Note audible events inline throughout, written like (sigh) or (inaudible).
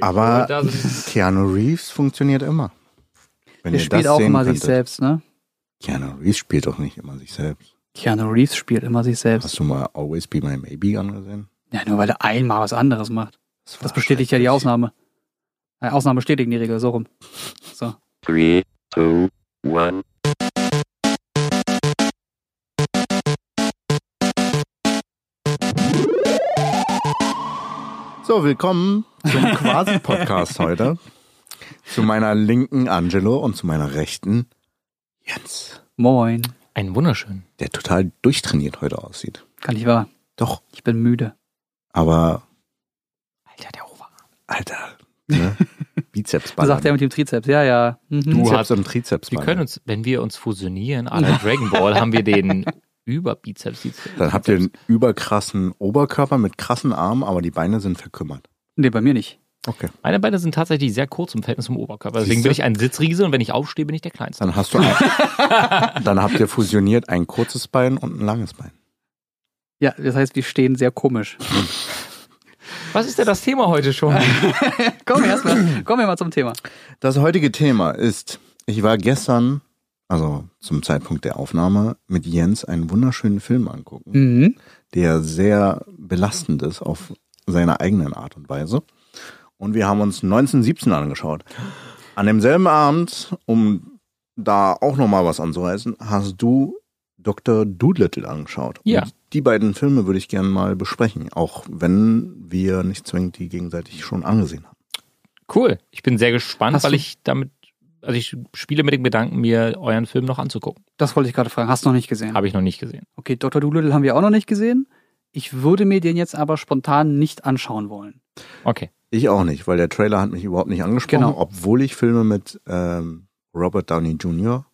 Aber (laughs) Keanu Reeves funktioniert immer. Wenn Der ihr spielt das auch immer sich könntet. selbst, ne? Keanu Reeves spielt doch nicht immer sich selbst. Keanu Reeves spielt immer sich selbst. Hast du mal Always Be My Maybe angesehen? Ja, nur weil er einmal was anderes macht. war Das bestätigt ja die. Ausnahme. Äh, Ausnahme bestätigen die Regel, so rum. So. Three, two, one. So, willkommen zum Quasi-Podcast (laughs) heute. Zu meiner linken Angelo und zu meiner rechten Jens, Moin. Ein wunderschön. der total durchtrainiert heute aussieht. Kann nicht wahr. Doch, Ich bin müde. aber Alter, der Ober. Alter, ne? (laughs) Bizeps Sagt er mit dem Trizeps. Ja, ja. Mhm. Du Bizeps hast- und Trizeps Wir können uns, wenn wir uns fusionieren, à la Dragon Ball, haben wir den Überbizeps. Dann habt ihr einen überkrassen Oberkörper mit krassen Armen, aber die Beine sind verkümmert. Nee, bei mir nicht. Okay. Meine Beine sind tatsächlich sehr kurz im Verhältnis zum Oberkörper. Deswegen Siehste? bin ich ein Sitzriese und wenn ich aufstehe, bin ich der Kleinste. Dann hast du ein, (laughs) dann habt ihr fusioniert ein kurzes Bein und ein langes Bein. Ja, das heißt, wir stehen sehr komisch. Was ist denn das Thema heute schon? (laughs) Kommen wir erstmal, kommen wir mal zum Thema. Das heutige Thema ist, ich war gestern, also zum Zeitpunkt der Aufnahme, mit Jens einen wunderschönen Film angucken, Mhm. der sehr belastend ist auf seine eigenen Art und Weise. Und wir haben uns 1917 angeschaut. An demselben Abend, um da auch nochmal was anzureißen, hast du Dr. Doolittle angeschaut. Ja. Und die beiden Filme würde ich gerne mal besprechen, auch wenn wir nicht zwingend die gegenseitig schon angesehen haben. Cool. Ich bin sehr gespannt, Hast weil ich damit, also ich spiele mit dem Gedanken, mir euren Film noch anzugucken. Das wollte ich gerade fragen. Hast du noch nicht gesehen? Habe ich noch nicht gesehen. Okay, Dr. Doolittle haben wir auch noch nicht gesehen. Ich würde mir den jetzt aber spontan nicht anschauen wollen. Okay. Ich auch nicht, weil der Trailer hat mich überhaupt nicht angesprochen, Genau. obwohl ich Filme mit ähm, Robert Downey Jr.,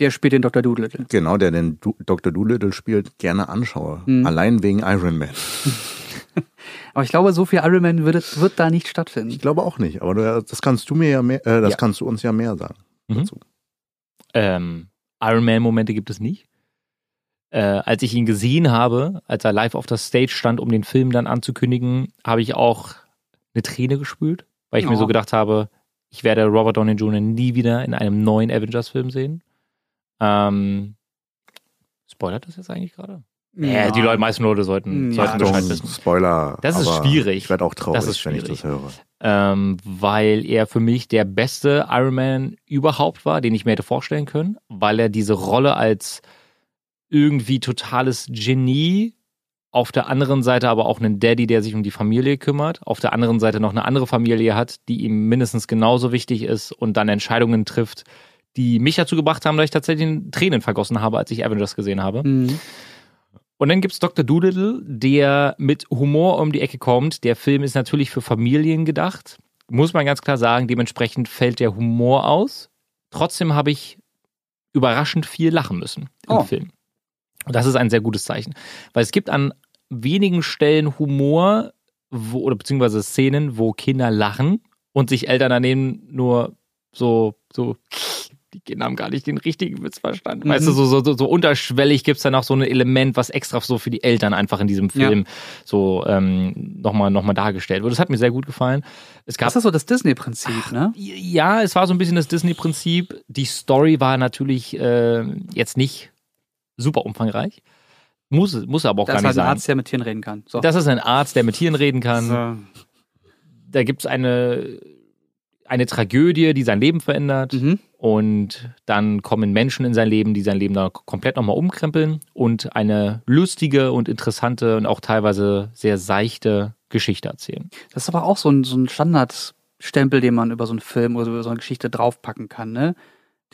Der spielt den Dr. Doolittle. genau, der den du Dr. Doolittle spielt, gerne anschaue. Mhm. Allein wegen Iron Man. (laughs) Aber ich glaube, so viel Iron Man wird, wird da nicht stattfinden. Ich glaube auch nicht, aber du, das kannst du mir ja mehr, äh, das Ja. kannst du uns ja mehr sagen. Mhm. dazu. Ähm, Iron Man-Momente gibt es nicht. Äh, als ich ihn gesehen habe, als er live auf der Stage stand, um den Film dann anzukündigen, habe ich auch eine Träne gespült, weil ich mir Oh. so gedacht habe, ich werde Robert Downey Jr. nie wieder in einem neuen Avengers-Film sehen. Ähm, spoilert das jetzt eigentlich gerade? Ja. die Leute, meisten Leute sollten, Ja. sollten Bescheid wissen. Spoiler. Das ist aber schwierig. Ich werde auch traurig, Das ist wenn ich schwierig. das höre. ähm, weil er für mich der beste Iron Man überhaupt war, den ich mir hätte vorstellen können, weil er diese Rolle als irgendwie totales Genie, auf der anderen Seite aber auch einen Daddy, der sich um die Familie kümmert, auf der anderen Seite noch eine andere Familie hat, die ihm mindestens genauso wichtig ist und dann Entscheidungen trifft, die mich dazu gebracht haben, dass ich tatsächlich Tränen vergossen habe, als ich Avengers gesehen habe. Mhm. Und dann gibt's Dr. Doolittle, der mit Humor um die Ecke kommt. Der Film ist natürlich für Familien gedacht. Muss man ganz klar sagen, dementsprechend fällt der Humor aus. Trotzdem habe ich überraschend viel lachen müssen im Oh. Film. Und das ist ein sehr gutes Zeichen. Weil es gibt an wenigen Stellen Humor wo, oder beziehungsweise Szenen, wo Kinder lachen und sich Eltern daneben nur so, so, die Kinder haben gar nicht den richtigen Witz verstanden. Weißt du, Mhm. so, so, so, unterschwellig gibt's dann auch so ein Element, was extra so für die Eltern einfach in diesem Ja. Film so ähm, nochmal noch mal dargestellt wird. Das hat mir sehr gut gefallen. Es gab Das ist so das Disney-Prinzip, ne? ja, es war so ein bisschen das Disney-Prinzip. Die Story war natürlich äh, jetzt nicht super umfangreich. Muss, muss aber auch Da gar ist nicht halt ein sein. Arzt, der mit Tieren reden kann. So. Das ist ein Arzt, der mit Tieren reden kann. so. Da gibt's eine, eine Tragödie, die sein Leben verändert. Mhm. Und dann kommen Menschen in sein Leben, die sein Leben da komplett nochmal umkrempeln und eine lustige und interessante und auch teilweise sehr seichte Geschichte erzählen. Das ist aber auch so ein, so ein Standardstempel, den man über so einen Film oder über so eine Geschichte draufpacken kann, ne?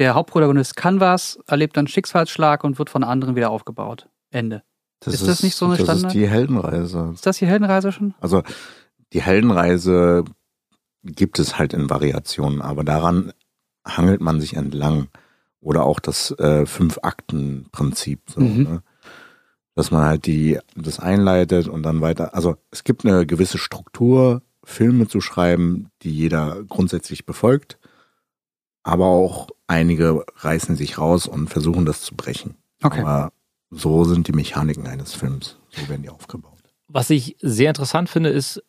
Der Hauptprotagonist kann was, erlebt dann Schicksalsschlag und wird von anderen wieder aufgebaut. Ende. Ist das nicht so eine Das Standard- ist die Heldenreise. Ist das die Heldenreise schon? Also die Heldenreise gibt es halt in Variationen, aber daran hangelt man sich entlang. Oder auch das äh, Fünf-Akten-Prinzip, so, Mhm. ne? dass man halt die das einleitet und dann weiter. Also es gibt eine gewisse Struktur, Filme zu schreiben, die jeder grundsätzlich befolgt, aber auch einige reißen sich raus und versuchen das zu brechen. Okay. Aber so sind die Mechaniken eines Films. So werden die aufgebaut. Was ich sehr interessant finde, ist,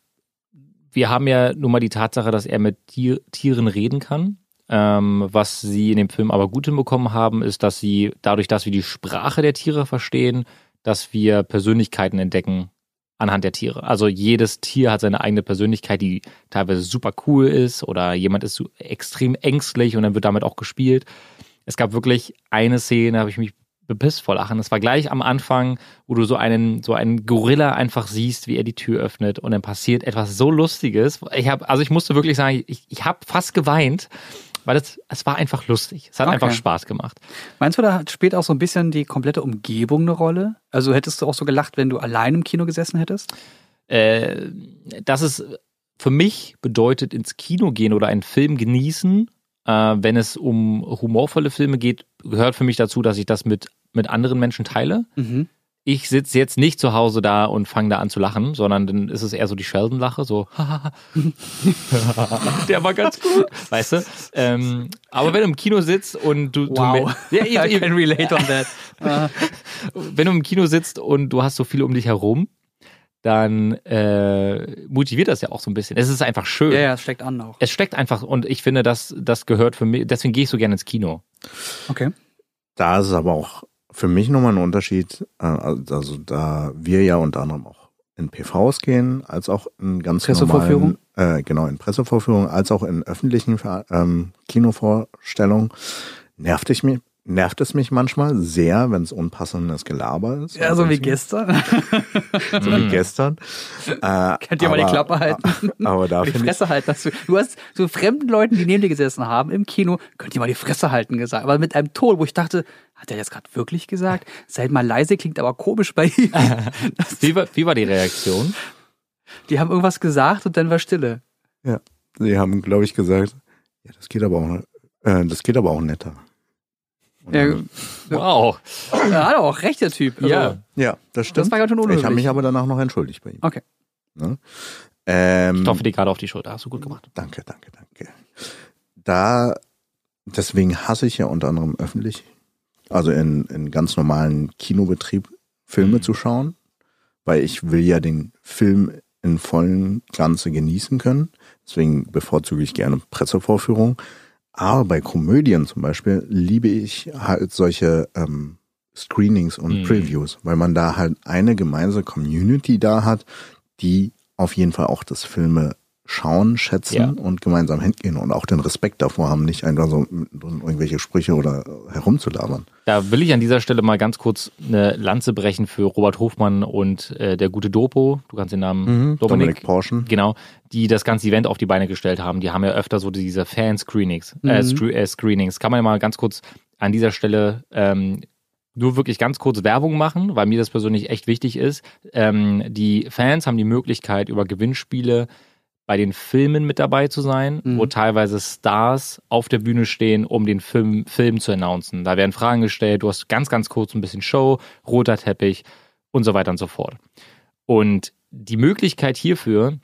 wir haben ja nun mal die Tatsache, dass er mit Tier, Tieren reden kann. Ähm, was sie in dem Film aber gut hinbekommen haben, ist, dass sie dadurch, dass wir die Sprache der Tiere verstehen, dass wir Persönlichkeiten entdecken anhand der Tiere. Also jedes Tier hat seine eigene Persönlichkeit, die teilweise super cool ist oder jemand ist so extrem ängstlich und dann wird damit auch gespielt. Es gab wirklich eine Szene, da habe ich mich bepisst vor Lachen. Das war gleich am Anfang, wo du so einen, so einen Gorilla einfach siehst, wie er die Tür öffnet und dann passiert etwas so Lustiges. Ich habe, also ich musste wirklich sagen, ich, ich habe fast geweint, weil es, es war einfach lustig. Es hat Okay. einfach Spaß gemacht. Meinst du, da spielt auch so ein bisschen die komplette Umgebung eine Rolle? Also hättest du auch so gelacht, wenn du allein im Kino gesessen hättest? Äh, dass es für mich bedeutet, ins Kino gehen oder einen Film genießen, äh, wenn es um humorvolle Filme geht, gehört für mich dazu, dass ich das mit, mit anderen Menschen teile. Mhm. Ich sitze jetzt nicht zu Hause da und fange da an zu lachen, sondern dann ist es eher so die Sheldon-Lache, so (laughs) der war ganz gut, weißt du? Ähm, aber wenn du im Kino sitzt und du, Wow. du ja, (laughs) I can relate on that. (laughs) Wenn du im Kino sitzt und du hast so viel um dich herum, dann äh, motiviert das ja auch so ein bisschen. Es ist einfach schön. ja, ja, es steckt an auch. Es steckt einfach und ich finde, das, das gehört für mich, deswegen gehe ich so gerne ins Kino. Okay. Da ist es aber auch für mich nochmal ein Unterschied, äh, also da wir ja unter anderem auch in PVs gehen, als auch in ganz Pressevorführung? normalen, äh, genau, in Pressevorführungen, als auch in öffentlichen ähm, Kinovorstellungen, nervt ich mich, nervt es mich manchmal sehr, wenn es unpassendes Gelaber ist. Ja, (laughs) so wie gestern. So wie gestern. Äh, Könnt ihr mal die aber- Klappe halten? (laughs) Aber da die finde ich, Fresse halten. Dass du, du hast so fremden Leuten, die neben dir gesessen haben im Kino, könnt ihr mal die Fresse halten gesagt. Aber mit einem Ton, wo ich dachte, hat er das gerade wirklich gesagt? (laughs) Seid mal leise, klingt aber komisch bei ihm. Wie war, wie war die Reaktion? die haben irgendwas gesagt und dann war Stille. sie haben, glaube ich, gesagt, ja, das geht aber auch, äh, das geht aber auch netter. Ja, Wow. Er hat auch recht, der Typ. Also, Ja. ja, das stimmt. Das war ganz schön ich habe unhöflich. mich aber danach noch entschuldigt bei ihm. Okay. Ne? Ähm, Ich klopfe dir gerade auf die Schulter. Hast du gut gemacht. Danke, danke, danke. Da, deswegen hasse ich ja unter anderem öffentlich, also in, in ganz normalen Kinobetrieb Filme Mhm. zu schauen, weil ich will ja den Film in vollen Ganze genießen können. Deswegen bevorzuge ich gerne Pressevorführungen. Aber bei Komödien zum Beispiel liebe ich halt solche ähm, Screenings und Mhm. Previews, weil man da halt eine gemeinsame Community da hat, die auf jeden Fall auch das Filme schauen, schätzen Ja. und gemeinsam hingehen und auch den Respekt davor haben, nicht einfach so irgendwelche Sprüche oder herumzulabern. Da will ich an dieser Stelle mal ganz kurz eine Lanze brechen für Robert Hofmann und äh, der gute Dopo. Du kannst den Namen Mhm. Dominik Porschen. Genau, die das ganze Event auf die Beine gestellt haben. Die haben ja öfter so diese Fan-Screenings. Äh, Mhm. Scre äh, Screenings. Kann man ja mal ganz kurz an dieser Stelle ähm, nur wirklich ganz kurz Werbung machen, weil mir das persönlich echt wichtig ist. Ähm, die Fans haben die Möglichkeit, über Gewinnspiele bei den Filmen mit dabei zu sein, Mhm. wo teilweise Stars auf der Bühne stehen, um den Film, Film zu announcen. Da werden Fragen gestellt, du hast ganz, ganz kurz ein bisschen Show, roter Teppich und so weiter und so fort. Und die Möglichkeit hierfür,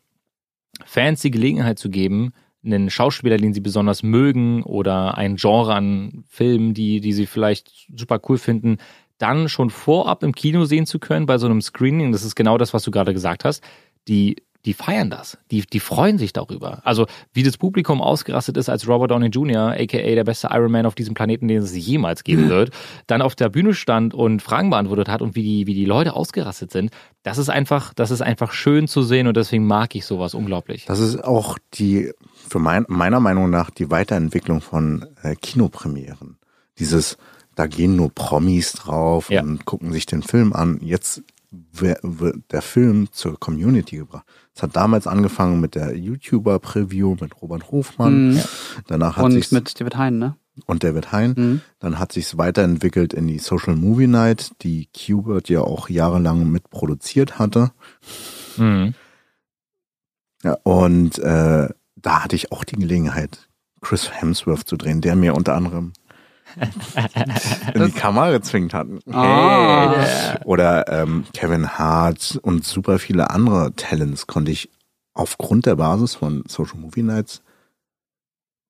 Fans die Gelegenheit zu geben, einen Schauspieler, den sie besonders mögen oder ein Genre an Filmen, die, die sie vielleicht super cool finden, dann schon vorab im Kino sehen zu können bei so einem Screening. Das ist genau das, was du gerade gesagt hast. Die, die feiern das. Die, die freuen sich darüber. Also, wie das Publikum ausgerastet ist, als Robert Downey Jr., aka der beste Iron Man auf diesem Planeten, den es jemals geben wird, dann auf der Bühne stand und Fragen beantwortet hat und wie die, wie die Leute ausgerastet sind. Das ist einfach, das ist einfach schön zu sehen und deswegen mag ich sowas unglaublich. Das ist auch die, für mein, meiner Meinung nach, die Weiterentwicklung von äh, Kinopremieren. Dieses, da gehen nur Promis drauf Ja. und gucken sich den Film an. Jetzt der Film zur Community gebracht. Es hat damals angefangen mit der YouTuber-Preview mit Robert Hofmann. Mhm. Danach hat Und sich's, mit David Hein, ne? und David Hein. Mhm. Dann hat sich's weiterentwickelt in die Social Movie Night, die Qbert ja auch jahrelang mitproduziert hatte. Mhm. Ja, und äh, da hatte ich auch die Gelegenheit, Chris Hemsworth zu drehen, der mir unter anderem (laughs) in die Kamera gezwingt hat. Ah. Oder ähm, Kevin Hart und super viele andere Talents konnte ich aufgrund der Basis von Social Movie Nights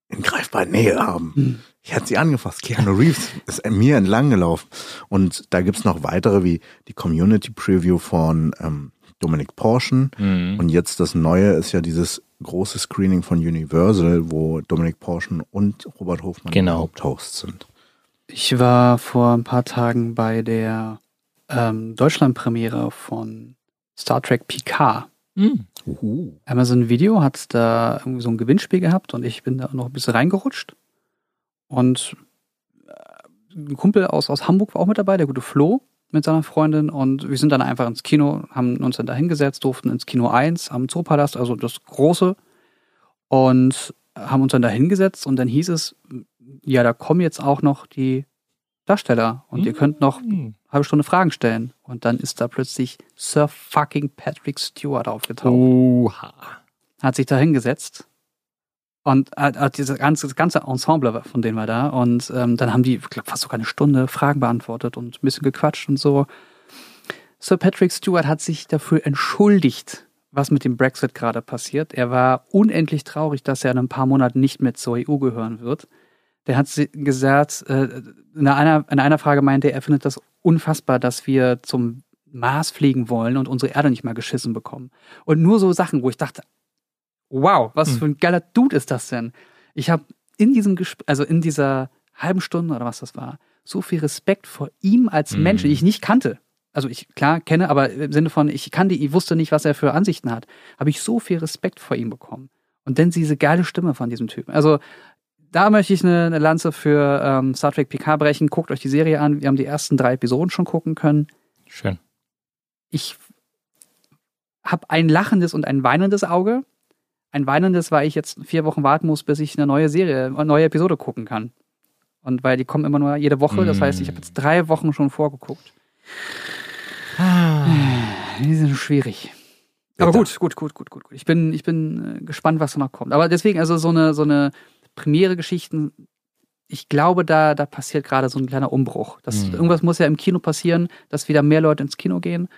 in greifbarer Nähe haben. Hm. Ich hatte sie angefasst. Keanu Reeves ist mir entlang gelaufen. Und da gibt's noch weitere wie die Community Preview von ähm, Dominic Porschen. Mhm. Und jetzt das Neue ist ja dieses große Screening von Universal, wo Dominik Porschen und Robert Hofmann Genau. Haupthosts sind. Ich war vor ein paar Tagen bei der ähm, Deutschlandpremiere von Star Trek Picard. Hm. Uhu. Amazon Video hat da irgendwie so ein Gewinnspiel gehabt und ich bin da noch ein bisschen reingerutscht. Und äh, ein Kumpel aus, aus Hamburg war auch mit dabei, der gute Flo mit seiner Freundin. Und wir sind dann einfach ins Kino, haben uns dann da hingesetzt, durften ins Kino 1 am Zoopalast, also das große. Und haben uns dann da hingesetzt und dann hieß es, ja, da kommen jetzt auch noch die Darsteller und ihr könnt noch Hm. halbe Stunde Fragen stellen. Und dann ist da plötzlich Sir fucking Patrick Stewart aufgetaucht Oha. hat sich da hingesetzt und hat dieses ganze, das ganze Ensemble von denen war da und ähm, dann haben die ich fast sogar eine Stunde Fragen beantwortet und ein bisschen gequatscht und so. Sir Patrick Stewart hat sich dafür entschuldigt, was mit dem Brexit gerade passiert. Er war unendlich traurig, dass er in ein paar Monaten nicht mehr zur EU gehören wird. Der hat gesagt, äh, in einer, in einer Frage meinte er, er findet das unfassbar, dass wir zum Mars fliegen wollen und unsere Erde nicht mal geschissen bekommen. Und nur so Sachen, wo ich dachte, wow, was Hm. für ein geiler Dude ist das denn? Ich habe in diesem Gespräch, also in dieser halben Stunde oder was das war, so viel Respekt vor ihm als Hm. Mensch, den ich nicht kannte. Also ich klar kenne, aber im Sinne von ich kannte, ich wusste nicht, was er für Ansichten hat, habe ich so viel Respekt vor ihm bekommen. Und dann diese geile Stimme von diesem Typen. Also da möchte ich eine, eine Lanze für ähm, Star Trek PK brechen. Guckt euch die Serie an. Wir haben die ersten drei Episoden schon gucken können Schön. ich habe ein lachendes und ein weinendes Auge. Ein weinendes, weil ich jetzt vier Wochen warten muss, bis ich eine neue Serie, eine neue Episode gucken kann. Und weil die kommen immer nur jede Woche, das heißt, ich habe jetzt drei Wochen schon vorgeguckt. Die sind schwierig. Aber gut, gut, gut, gut, gut, gut. Ich bin, ich bin äh, gespannt, was da noch kommt. Aber deswegen, also so eine, so eine Premiere-Geschichten, ich glaube, da, da passiert gerade so ein kleiner Umbruch. Das, Mhm. Irgendwas muss ja im Kino passieren, dass wieder mehr Leute ins Kino gehen.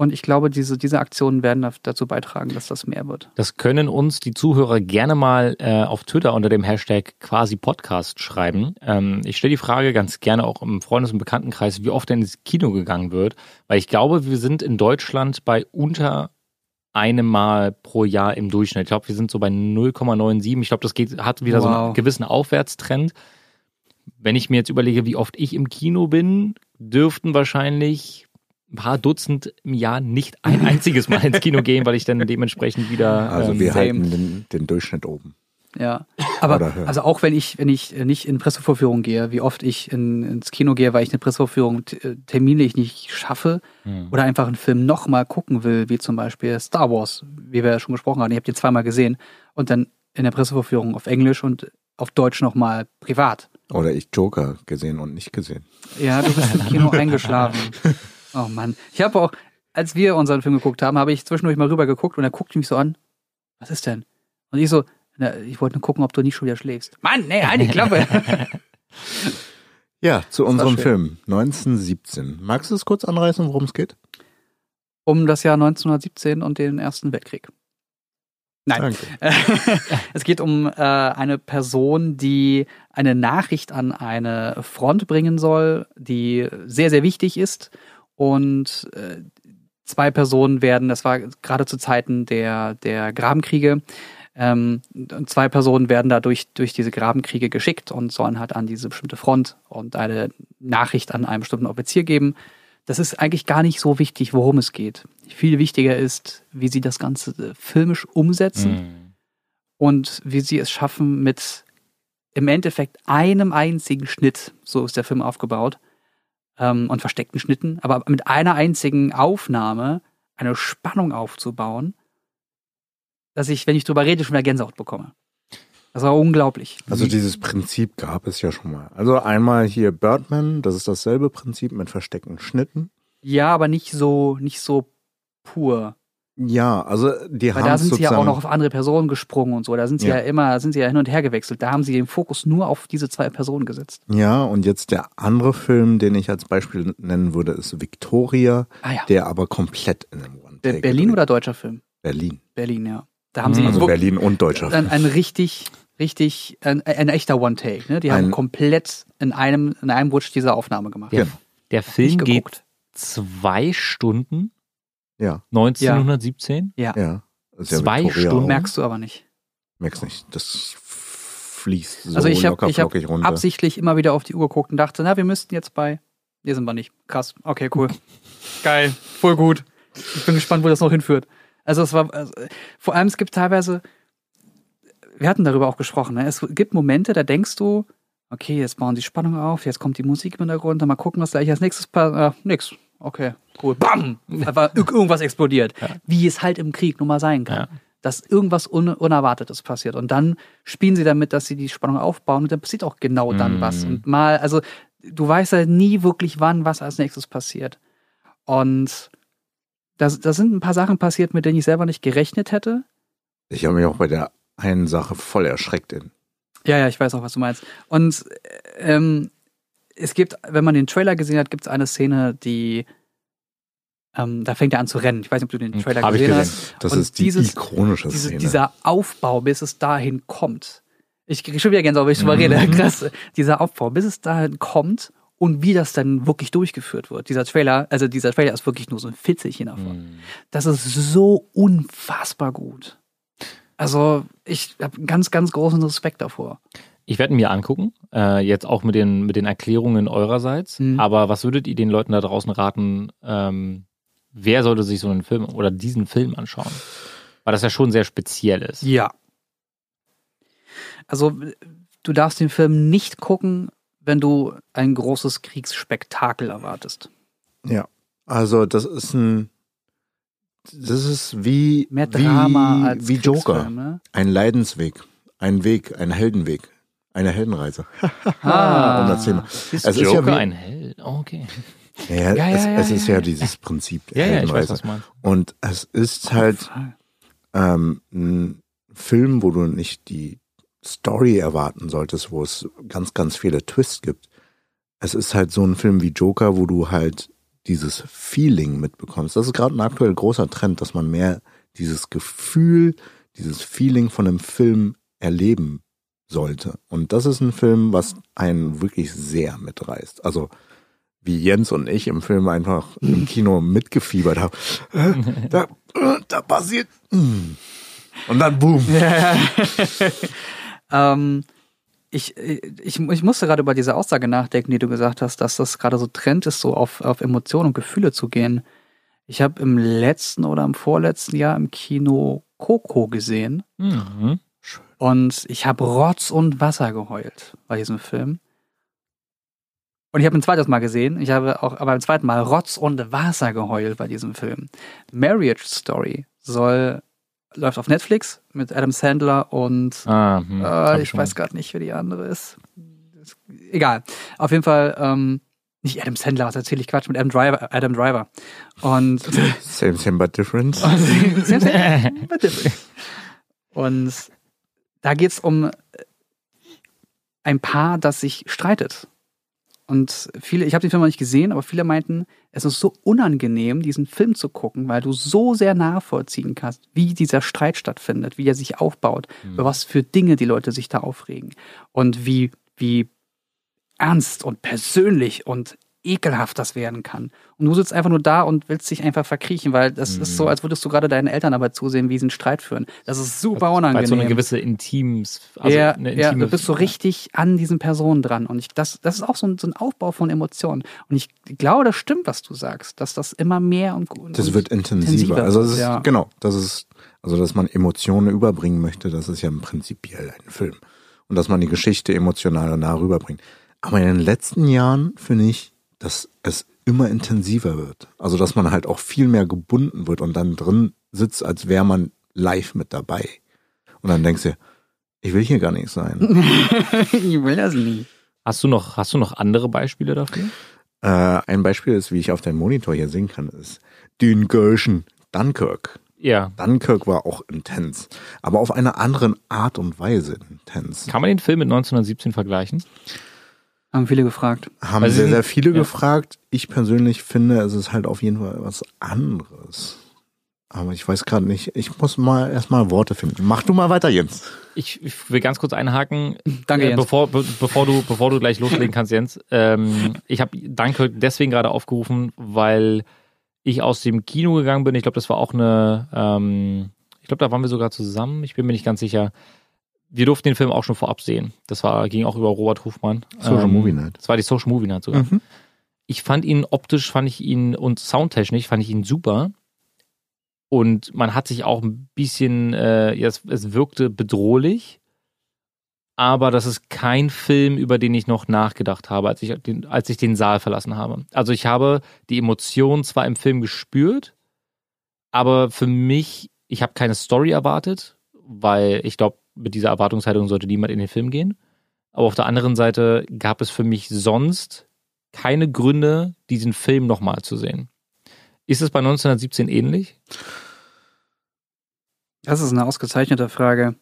Und ich glaube, diese, diese Aktionen werden da- dazu beitragen, dass das mehr wird. Das können uns die Zuhörer gerne mal äh, auf Twitter unter dem Hashtag quasi Podcast schreiben. Ähm, ich stelle die Frage ganz gerne auch im Freundes- und Bekanntenkreis, wie oft denn ins Kino gegangen wird. Weil ich glaube, wir sind in Deutschland bei unter einem Mal pro Jahr im Durchschnitt. Ich glaube, wir sind so bei 0,97. Ich glaube, das geht, hat wieder so einen Wow. gewissen Aufwärtstrend. Wenn ich mir jetzt überlege, wie oft ich im Kino bin, dürften wahrscheinlich ein paar Dutzend im Jahr nicht ein (laughs) einziges Mal ins Kino gehen, weil ich dann dementsprechend wieder. Also ähm, wir halten den, den Durchschnitt oben. Ja. Aber also auch wenn ich, wenn ich äh, nicht in Pressevorführungen gehe, wie oft ich in, ins Kino gehe, weil ich eine Pressevorführung äh, terminlich nicht schaffe Hm. oder einfach einen Film nochmal gucken will, wie zum Beispiel Star Wars, wie wir ja schon gesprochen haben. Ihr habt den zweimal gesehen und dann in der Pressevorführung auf Englisch und auf Deutsch nochmal privat. Oder ich Joker gesehen und nicht gesehen. Ja, du bist im Kino (laughs) eingeschlafen. Oh Mann. Ich habe auch, als wir unseren Film geguckt haben, habe ich zwischendurch mal rüber geguckt und er guckte mich so an. Was ist denn? Und ich so, na, ich wollte nur gucken, ob du nicht schon wieder schläfst. Mann, nee, halt die Klappe. (laughs) Ja, zu unserem schön. Film 1917. Magst du es kurz anreißen, worum es geht? um das Jahr 1917 und den Ersten Weltkrieg. Nein. Danke. (laughs) es geht um äh, eine Person, die eine Nachricht an eine Front bringen soll, die sehr, sehr wichtig ist. Und äh, zwei Personen werden, das war gerade zu Zeiten der, der Grabenkriege, ähm, und zwei Personen werden da durch, diese Grabenkriege geschickt und sollen halt an diese bestimmte Front und eine Nachricht an einen bestimmten Offizier geben. Das ist eigentlich gar nicht so wichtig, worum es geht. Viel wichtiger ist, wie sie das Ganze äh, filmisch umsetzen Hm. und wie sie es schaffen mit im Endeffekt einem einzigen Schnitt, so ist der Film aufgebaut, ähm, und versteckten Schnitten, aber mit einer einzigen Aufnahme eine Spannung aufzubauen, dass ich, wenn ich drüber rede, schon wieder Gänsehaut bekomme. Das war unglaublich. Also dieses Prinzip gab es ja schon mal. Also einmal hier Birdman, das ist dasselbe Prinzip mit versteckten Schnitten. Ja, aber nicht so, nicht so pur. Ja, also die Weil haben da sind sie ja auch noch auf andere Personen gesprungen und so. Da sind sie ja, Ja. immer, da sind sie ja hin und her gewechselt. Da haben sie den Fokus nur auf diese zwei Personen gesetzt. Ja, und jetzt der andere Film, den ich als Beispiel nennen würde, ist Victoria, Ah ja. der aber komplett in einem One Be- Berlin oder deutscher Film? Berlin. Berlin, ja. Da haben sie Also Berlin und deutscher ein, Film. ein richtig, richtig, ein, ein echter One-Take. Ne? Die haben Ein- komplett in einem, in einem Rutsch diese Aufnahme gemacht. Der, Genau. der Film geht zwei Stunden Ja, 1917. ja. Ja Zwei Victoria Stunden? auch. Merkst du aber nicht. Merkst nicht. Das fließt so also ich locker habe ich hab flockig runter. absichtlich immer wieder auf die Uhr geguckt und dachte, na, wir müssten jetzt bei. Hier sind wir nicht. Krass. Okay, cool. (laughs) Geil. Voll gut. Ich bin gespannt, wo das noch hinführt. Also es war, also, vor allem es gibt teilweise, wir hatten darüber auch gesprochen, ne? es gibt Momente, da denkst du, okay, jetzt bauen sie Spannung auf, jetzt kommt die Musik im Hintergrund, dann mal gucken, was gleich als nächstes passiert. Äh, nix. Okay, cool. Bam! Einfach (laughs) ir- irgendwas explodiert. Wie es halt im Krieg nun mal sein kann. Ja. Dass irgendwas Un Unerwartetes passiert. Und dann spielen sie damit, dass sie die Spannung aufbauen und dann passiert auch genau dann Mm. was. Und mal, also du weißt ja nie wirklich, wann was als nächstes passiert. Und da, da sind ein paar Sachen passiert, mit denen ich selber nicht gerechnet hätte. Ich habe mich auch bei der einen Sache voll erschreckt. In. Ja, ja, ich weiß auch, was du meinst. Und ähm, es gibt, wenn man den Trailer gesehen hat, gibt es eine Szene, die ähm, da fängt er an zu rennen. Ich weiß nicht, ob du den Trailer Hab ich gesehen gesehen. hast. Das Und ist die dieses- ikonische Diese, Szene. dieser Aufbau, bis es dahin kommt. Ich kriege schon wieder Gänsehaut, wenn ich drüber rede. Mhm. (laughs) Krass. Dieser Aufbau, bis es dahin kommt und wie das dann wirklich durchgeführt wird. Dieser Trailer, also dieser Trailer ist wirklich nur so ein Fitzelchen davon. Mhm. Das ist so unfassbar gut. Also, ich habe ganz, ganz großen Respekt davor. Ich werde mir angucken, äh, jetzt auch mit den, mit den Erklärungen eurerseits. Mhm. Aber was würdet ihr den Leuten da draußen raten, ähm, wer sollte sich so einen Film oder diesen Film anschauen? Weil das ja schon sehr speziell ist. Ja. Also, du darfst den Film nicht gucken, wenn du ein großes Kriegsspektakel erwartest. Ja. Also das ist ein das ist wie Mehr Drama wie, als wie Joker. Ne? Ein Leidensweg, ein Weg, ein Heldenweg, eine Heldenreise. (laughs) Ah. Und erzähl mal. Ist Es ist ja Joker wie- ein Held? Oh, okay. Ja, Ja, es, ja, es ist ja, dieses Prinzip der Ja, weiß, Heldenreise. meinst. Und es ist halt ähm, ein Film, wo du nicht die Story erwarten solltest, wo es ganz, ganz viele Twists gibt. Es ist halt so ein Film wie Joker, wo du halt dieses Feeling mitbekommst. Das ist gerade ein aktuell großer Trend, dass man mehr dieses Gefühl, dieses Feeling von einem Film erleben sollte. Und das ist ein Film, was einen wirklich sehr mitreißt. Also wie Jens und ich im Film einfach im Kino mitgefiebert haben. Da, äh, da passiert. mm. Und dann boom. (laughs) ähm, ich, ich, ich musste gerade über diese Aussage nachdenken, die du gesagt hast, dass das gerade so Trend ist, so auf, auf Emotionen und Gefühle zu gehen. Ich habe im letzten oder im vorletzten Jahr im Kino Coco gesehen Mhm. Und ich habe Rotz und Wasser geheult bei diesem Film. Und ich habe ein zweites Mal gesehen. Ich habe auch aber beim zweiten Mal Rotz und Wasser geheult bei diesem Film. Marriage Story soll läuft auf Netflix mit Adam Sandler und Ah, hm, äh, ich weiß gerade nicht, wer die andere ist. ist. Egal. Auf jeden Fall, ähm, nicht Adam Sandler, was erzähle ich Quatsch, mit Adam Driver. Adam Driver. Und, Same, same, but different. (laughs) (laughs) und da geht's um ein Paar, das sich streitet. Und viele, ich habe den Film noch nicht gesehen, aber viele meinten, es ist so unangenehm, diesen Film zu gucken, weil du so sehr nachvollziehen kannst, wie dieser Streit stattfindet, wie er sich aufbaut, über was für Dinge die Leute sich da aufregen und wie, wie ernst und persönlich und ekelhaft das werden kann. Und du sitzt einfach nur da und willst dich einfach verkriechen, weil das ist so, als würdest du gerade deinen Eltern dabei zusehen, wie sie einen Streit führen. Das ist super Weil unangenehm. so eine gewisse Intims, also ja, eine ja, intime, du bist so richtig an diesen Personen dran. Und ich, das, das ist auch so ein, so ein Aufbau von Emotionen. Und ich glaube, das stimmt, was du sagst, dass das immer mehr und, und Das wird intensiver. intensiver Also ist, ja. genau, das ist, also dass man Emotionen überbringen möchte, das ist ja prinzipiell ein Film. Und dass man die Geschichte emotional nah rüberbringt. Aber in den letzten Jahren finde ich, dass es immer intensiver wird. Also dass man halt auch viel mehr gebunden wird und dann drin sitzt, als wäre man live mit dabei. Und dann denkst du, ich will hier gar nicht sein. (laughs) ich will das nie. Hast du noch, hast du noch andere Beispiele dafür? äh, ein Beispiel ist, wie ich auf deinem Monitor hier sehen kann, ist Dünkirchen, Dunkirk. Ja. Dunkirk war auch intens, aber auf eine andere Art und Weise intens. Kann man den Film mit 1917 vergleichen? Haben viele gefragt. Haben sie sehr, sehr viele ja. gefragt. Ich persönlich finde, es ist halt auf jeden Fall was anderes. Aber ich weiß gerade nicht, ich muss mal erstmal Worte finden. Mach du mal weiter, Jens. Ich, ich will ganz kurz einhaken, Danke, äh, Jens. bevor, be, bevor, du, bevor du gleich loslegen kannst, Jens. Ähm, ich habe Dunkirk deswegen gerade aufgerufen, weil ich aus dem Kino gegangen bin. Ich glaube, das war auch eine, ähm, ich glaube, da waren wir sogar zusammen. Ich bin mir nicht ganz sicher. Wir durften den Film auch schon vorab sehen. Das war, ging auch über Robert Hofmann. Social Movie Night. Das war die Social Movie Night sogar. Mhm. Ich fand ihn optisch, fand ich ihn und soundtechnisch fand ich ihn super. Und man hat sich auch ein bisschen, äh, ja, es, es wirkte bedrohlich. Aber das ist kein Film, über den ich noch nachgedacht habe, als ich den, als ich den Saal verlassen habe. Also ich habe die Emotionen zwar im Film gespürt, aber für mich, ich habe keine Story erwartet, weil ich glaube, mit dieser Erwartungshaltung sollte niemand in den Film gehen. Aber auf der anderen Seite gab es für mich sonst keine Gründe, diesen Film nochmal zu sehen. Ist es bei 1917 ähnlich? Das ist eine ausgezeichnete Frage.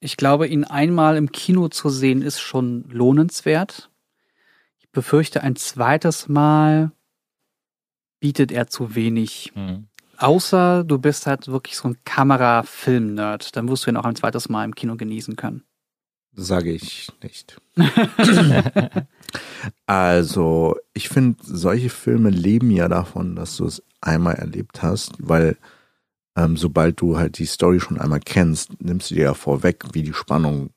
Ich glaube, ihn einmal im Kino zu sehen, ist schon lohnenswert. Ich befürchte, ein zweites Mal bietet er zu wenig. Hm. Außer du bist halt wirklich so ein Kamera-Film-Nerd. Dann wirst du ihn auch ein zweites Mal im Kino genießen können. Sage ich nicht. (laughs) also, ich finde, solche Filme leben ja davon, dass du es einmal erlebt hast, weil ähm, sobald du halt die Story schon einmal kennst, nimmst du dir ja vorweg, wie die Spannung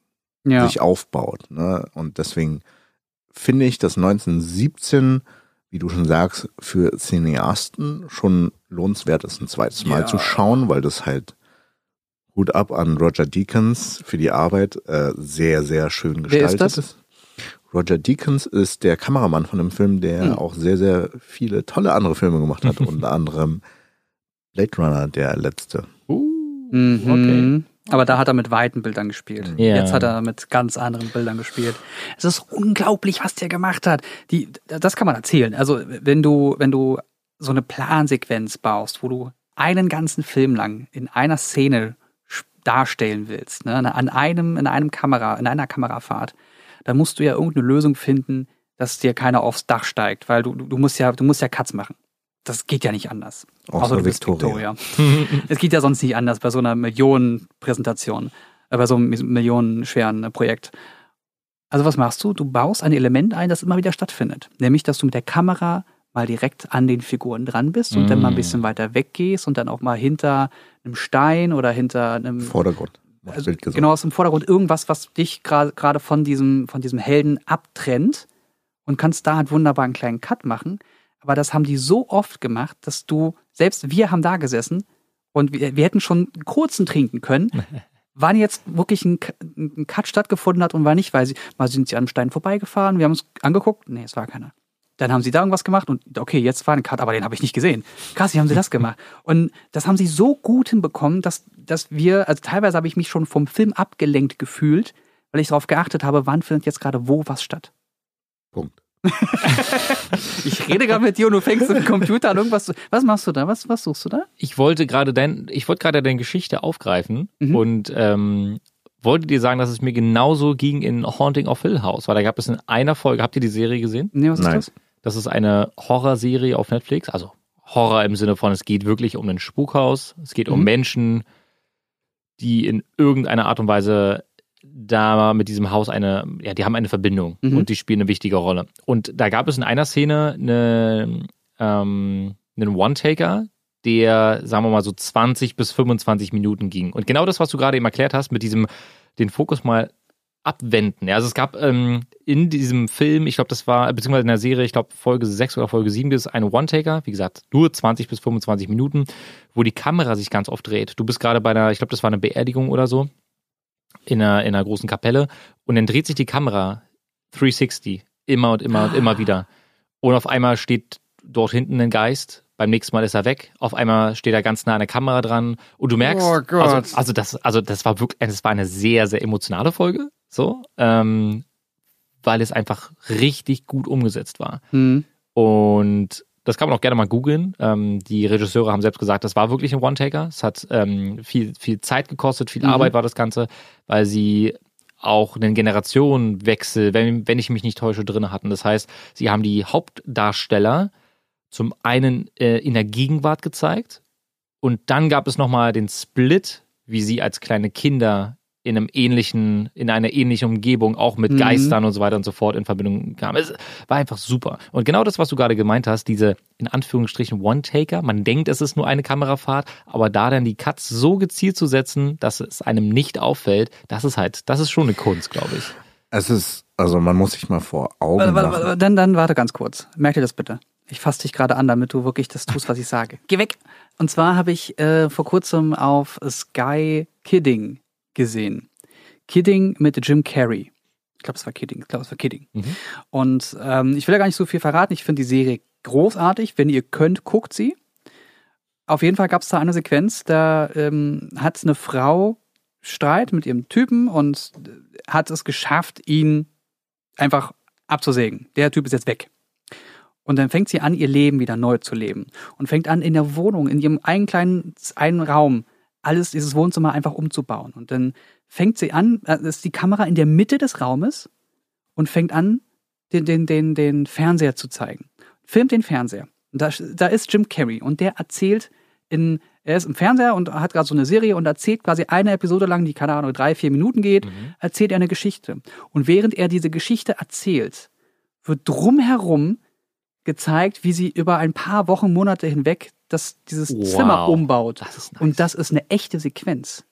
Ja. sich aufbaut. Ne? Und deswegen finde ich, dass 1917, wie du schon sagst, für Cineasten schon lohnenswert ist, ein zweites Mal Ja. zu schauen, weil das halt Hut ab an Roger Deakins für die Arbeit äh, sehr, sehr schön Wer ist gestaltet das? Roger Deakins ist der Kameramann von dem Film, der Hm. auch sehr, sehr viele tolle andere Filme gemacht hat, (laughs) unter anderem Blade Runner, der letzte. Mhm. Aber da hat er mit weiten Bildern gespielt. Ja. Jetzt hat er mit ganz anderen Bildern gespielt. Es ist unglaublich, was der gemacht hat. Die, das kann man erzählen. Also wenn du, wenn du so eine Plansequenz baust, wo du einen ganzen Film lang in einer Szene darstellen willst, ne, an einem, in einem Kamera, in einer Kamerafahrt, dann musst du ja irgendeine Lösung finden, dass dir keiner aufs Dach steigt, weil du, du du musst ja, du musst ja Cuts machen. Das geht ja nicht anders. Außer du bist Victoria. (laughs) es geht ja sonst nicht anders bei so einer Millionenpräsentation, äh, bei so einem millionenschweren Projekt. Also was machst du? Du baust ein Element ein, das immer wieder stattfindet. Nämlich, dass du mit der Kamera mal direkt an den Figuren dran bist und dann mal ein Mm. bisschen weiter weggehst und dann auch mal hinter einem Stein oder hinter einem Vordergrund. Also, genau aus dem Vordergrund irgendwas, was dich gra- gerade von diesem, von diesem Helden abtrennt und kannst da halt wunderbar einen kleinen Cut machen. Aber das haben die so oft gemacht, dass du, selbst wir haben da gesessen und wir, wir hätten schon einen kurzen trinken können, (laughs) wann jetzt wirklich ein, ein Cut stattgefunden hat und wann nicht, weil sie, mal sind sie an einem Stein vorbeigefahren, wir haben uns angeguckt, nee, es war keiner. Dann haben sie da irgendwas gemacht und okay, jetzt war ein Cut, aber den habe ich nicht gesehen. Krass, wie haben sie das gemacht? (laughs) Und das haben sie so gut hinbekommen, dass, dass wir, also teilweise habe ich mich schon vom Film abgelenkt gefühlt, weil ich darauf geachtet habe, wann findet jetzt gerade wo was statt. Punkt. Ich rede gerade mit dir und du fängst im Computer an irgendwas zu. Was machst du da? Was, was suchst du da? Ich wollte gerade dein, ich wollte gerade deine Geschichte aufgreifen Mhm. und ähm, wollte dir sagen, dass es mir genauso ging in Haunting of Hill House, weil da gab es in einer Folge, habt ihr die Serie gesehen? Nee, was Nein. ist das? Das ist eine Horrorserie auf Netflix, also Horror im Sinne von, es geht wirklich um ein Spukhaus, es geht um Mhm. Menschen, die in irgendeiner Art und Weise da mit diesem Haus eine, ja, die haben eine Verbindung Mhm. und die spielen eine wichtige Rolle. Und da gab es in einer Szene eine, ähm, einen One-Taker, der, sagen wir mal, so 20 bis 25 Minuten ging. Und genau das, was du gerade eben erklärt hast, mit diesem, den Fokus mal abwenden. Ja, also es gab ähm, in diesem Film, ich glaube, das war, beziehungsweise in der Serie, ich glaube, Folge 6 oder Folge 7 ist eine One-Taker, wie gesagt, nur 20 bis 25 Minuten, wo die Kamera sich ganz oft dreht. Du bist gerade bei einer, ich glaube, das war eine Beerdigung oder so, in einer, in einer großen Kapelle und dann dreht sich die Kamera 360 immer und immer und immer wieder. Und auf einmal steht dort hinten ein Geist, beim nächsten Mal ist er weg, auf einmal steht er ganz nah an der Kamera dran und du merkst, Oh Gott. Also, also das, also das war wirklich, das war eine sehr, sehr emotionale Folge, so, ähm, weil es einfach richtig gut umgesetzt war. Hm. Und das kann man auch gerne mal googeln. Ähm, die Regisseure haben selbst gesagt, das war wirklich ein One-Taker. Es hat ähm, viel, viel Zeit gekostet, viel Mhm. Arbeit war das Ganze, weil sie auch einen Generationenwechsel, wenn, wenn ich mich nicht täusche, drin hatten. Das heißt, sie haben die Hauptdarsteller zum einen äh, in der Gegenwart gezeigt und dann gab es nochmal den Split, wie sie als kleine Kinder in einem ähnlichen, in einer ähnlichen Umgebung, auch mit Mhm. Geistern und so weiter und so fort in Verbindung kam. Es war einfach super. Und genau das, was du gerade gemeint hast, diese in Anführungsstrichen One-Taker, man denkt, es ist nur eine Kamerafahrt, aber da dann die Cuts so gezielt zu setzen, dass es einem nicht auffällt, das ist halt, das ist schon eine Kunst, glaube ich. Es ist, also man muss sich mal vor Augen Warte, warte, warte, dann, dann warte ganz kurz. Merk dir das bitte. Ich fasse dich gerade an, damit du wirklich das tust, was ich sage. Geh weg. Und zwar habe ich äh, vor kurzem auf Sky Kidding gesehen. Kidding mit Jim Carrey. Ich glaube, es war Kidding. Ich glaube, es war Kidding. Mhm. Und ähm, ich will da gar nicht so viel verraten. Ich finde die Serie großartig. Wenn ihr könnt, guckt sie. Auf jeden Fall gab es da eine Sequenz, da ähm, hat eine Frau Streit mit ihrem Typen und hat es geschafft, ihn einfach abzusägen. Der Typ ist jetzt weg. Und dann fängt sie an, ihr Leben wieder neu zu leben. Und fängt an, in der Wohnung, in ihrem einen kleinen einen Raum, alles, dieses Wohnzimmer einfach umzubauen. Und dann fängt sie an, äh, ist die Kamera in der Mitte des Raumes und fängt an, den, den, den, den Fernseher zu zeigen. Filmt den Fernseher. Und da, da ist Jim Carrey und der erzählt in, er ist im Fernseher und hat gerade so eine Serie und erzählt quasi eine Episode lang, die keine Ahnung, drei, vier Minuten geht, erzählt er eine Geschichte. Und während er diese Geschichte erzählt, wird drumherum gezeigt, wie sie über ein paar Wochen, Monate hinweg das, dieses Wow. Zimmer umbaut. Das ist nice. Und das ist eine echte Sequenz.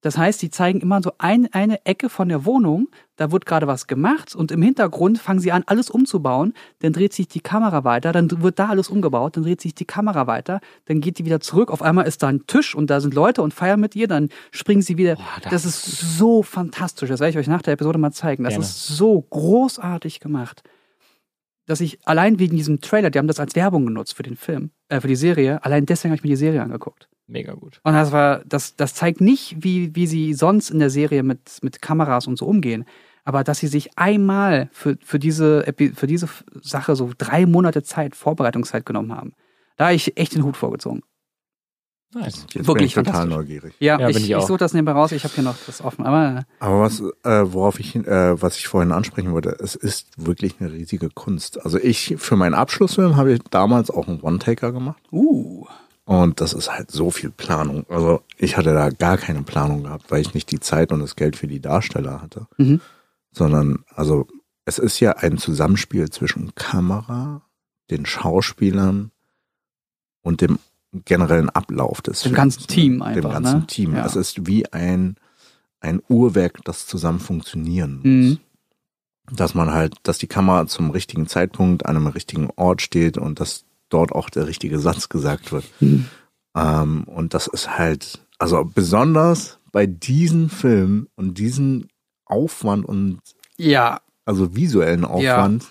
Das heißt, die zeigen immer so ein, eine Ecke von der Wohnung, da wird gerade was gemacht und im Hintergrund fangen sie an, alles umzubauen. Dann dreht sich die Kamera weiter, dann wird da alles umgebaut, dann dreht sich die Kamera weiter, dann geht die wieder zurück. Auf einmal ist da ein Tisch und da sind Leute und feiern mit ihr, dann springen sie wieder. Boah, das das, ist so fantastisch. Das werde ich euch nach der Episode mal zeigen. Das Gerne. ist so großartig gemacht, dass ich allein wegen diesem Trailer, die haben das als Werbung genutzt für den Film, äh, für die Serie, allein deswegen habe ich mir die Serie angeguckt. Mega gut. Und das war, das, das zeigt nicht, wie, wie sie sonst in der Serie mit, mit Kameras und so umgehen. Aber dass sie sich einmal für, für, diese, für diese Sache so drei Monate Zeit, Vorbereitungszeit genommen haben. Da habe ich echt den Hut vorgezogen. Nice. Jetzt wirklich bin ich total neugierig. Ja, Ja, ich, ich ich, suche das nebenbei raus. Ich habe hier noch das offen. Aber Aber was, äh, worauf ich, hin- äh, was ich vorhin ansprechen wollte, es ist wirklich eine riesige Kunst. Also ich, für meinen Abschlussfilm habe ich damals auch einen One-Taker gemacht. uh, Und das ist halt so viel Planung. Also ich hatte da gar keine Planung gehabt, weil ich nicht die Zeit und das Geld für die Darsteller hatte. Mhm. Sondern, also es ist ja ein Zusammenspiel zwischen Kamera, den Schauspielern und dem generellen Ablauf des Dem Films, ganzen ne? Team einfach, Dem ganzen ne? Team. Ja. Es ist wie ein, ein Uhrwerk, das zusammen funktionieren muss. Mhm. Dass man halt, dass die Kamera zum richtigen Zeitpunkt an einem richtigen Ort steht und dass dort auch der richtige Satz gesagt wird. Mhm. Ähm, und das ist halt, also besonders bei diesen Filmen und diesen Aufwand und ja, also visuellen Aufwand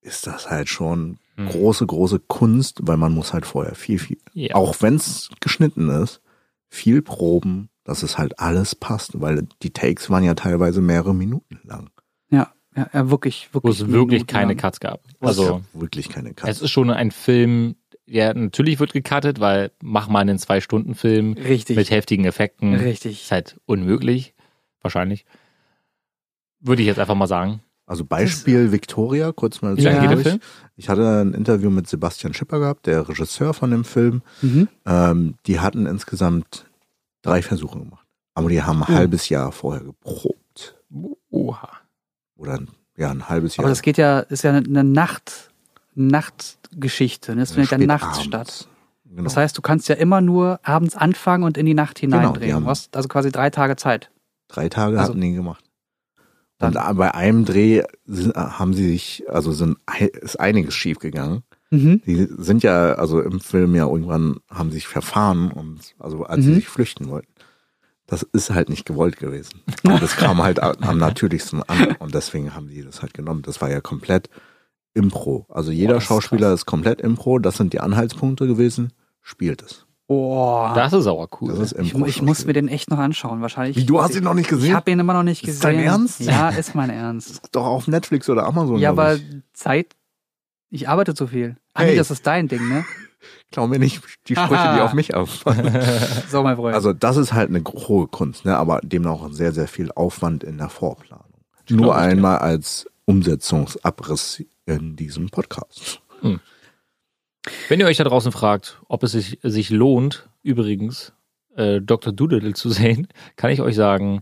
ist das halt schon Hm. große, große Kunst, weil man muss halt vorher viel, viel, Ja. auch wenn es geschnitten ist, viel proben, dass es halt alles passt, weil die Takes waren ja teilweise mehrere Minuten lang. ja, ja, ja wirklich, Wo wirklich. es wirklich Minuten keine lang. Cuts gab. Also wirklich keine Cuts. es ist schon ein Film, der natürlich wird gecuttet, weil mach mal einen Zwei-Stunden-Film Richtig. mit heftigen Effekten. Richtig. Ist halt unmöglich. Wahrscheinlich. Würde ich jetzt einfach mal sagen. Also Beispiel Victoria, kurz mal Ja. geht der. Film? Ich hatte ein Interview mit Sebastian Schipper gehabt, der Regisseur von dem Film. Mhm. Ähm, die hatten insgesamt drei Versuche gemacht. Aber die haben ein Mhm. halbes Jahr vorher geprobt. Oha. Oder ja, ein halbes Jahr. Aber das geht ja, ist ja eine Nacht, Nachtgeschichte. Ne? Das findet ja nachts abends. statt. Genau. Das heißt, du kannst ja immer nur abends anfangen und in die Nacht Genau, hineindrehen. haben- du hast also quasi drei Tage Zeit. Drei Tage Also- hatten die gemacht. Dann- bei einem Dreh haben sie sich, also sind, ist einiges schief gegangen. Mhm. Die sind ja, also im Film ja irgendwann haben sich verfahren und also als sie Mhm. sich flüchten wollten. Das ist halt nicht gewollt gewesen. Und das kam halt am natürlichsten an und deswegen haben die das halt genommen. Das war ja komplett Impro. Also jeder ist Schauspieler ist komplett Impro. Das sind die Anhaltspunkte gewesen. Spielt es. Oh, Das ist aber cool. Das ist ich, ich muss mir den echt noch anschauen. Wahrscheinlich. Wie, du hast ihn noch nicht Ich gesehen? habe ihn immer noch nicht Ist gesehen. dein Ernst? Ja, ist mein Ernst. Doch auf Netflix oder Amazon. ja, aber ich. Zeit. Ich arbeite zu viel. Ah, Hey. nee, das ist dein Ding, ne? (laughs) Klau mir nicht die Sprüche, Aha. die (laughs) auf mich ab. (laughs) So, mein Freund. Also das ist halt eine hohe Kunst, ne? aber demnach auch sehr, sehr viel Aufwand in der Vorplanung. Nur ich einmal als Umsetzungsabriss in diesem Podcast. Wenn ihr euch da draußen fragt, ob es sich, sich lohnt, übrigens äh, Dr. Doolittle zu sehen, kann ich euch sagen,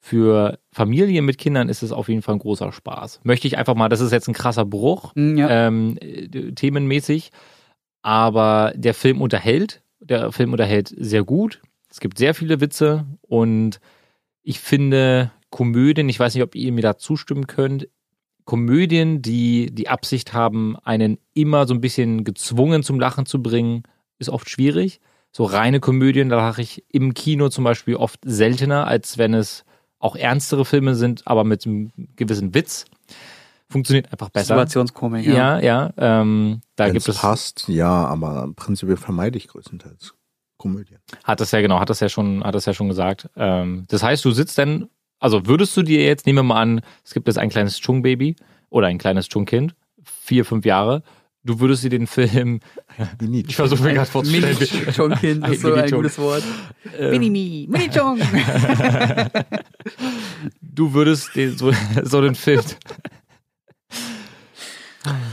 für Familien mit Kindern ist es auf jeden Fall ein großer Spaß. Möchte ich einfach mal, das ist jetzt ein krasser Bruch, Hm, ja. ähm, äh, themenmäßig, aber der Film unterhält. Der Film unterhält sehr gut. Es gibt sehr viele Witze und ich finde Komödien, ich weiß nicht, ob ihr mir da zustimmen könnt, Komödien, die die Absicht haben, einen immer so ein bisschen gezwungen zum Lachen zu bringen, ist oft schwierig. So reine Komödien, da lache ich im Kino zum Beispiel oft seltener, als wenn es auch ernstere Filme sind, aber mit einem gewissen Witz. Funktioniert einfach besser. Situationskomik. Ja, ja. ähm, da Wenn gibt es es. passt, ja, aber prinzipiell vermeide ich größtenteils Komödien. Hat das ja genau, hat das ja schon, hat das ja schon gesagt. Ähm, das heißt, du sitzt dann, also würdest du dir jetzt, nehmen wir mal an, es gibt jetzt ein kleines Chung-Baby oder ein kleines Chung-Kind, vier, fünf Jahre, du würdest dir den Film, (laughs) Mini ich versuche mir gerade vorzustellen, Mini-Chong-Kind ist (laughs) so Ein gutes Wort. ähm, Mini-Mi, Mini-Chong. (laughs) du würdest den, so, so einen Film,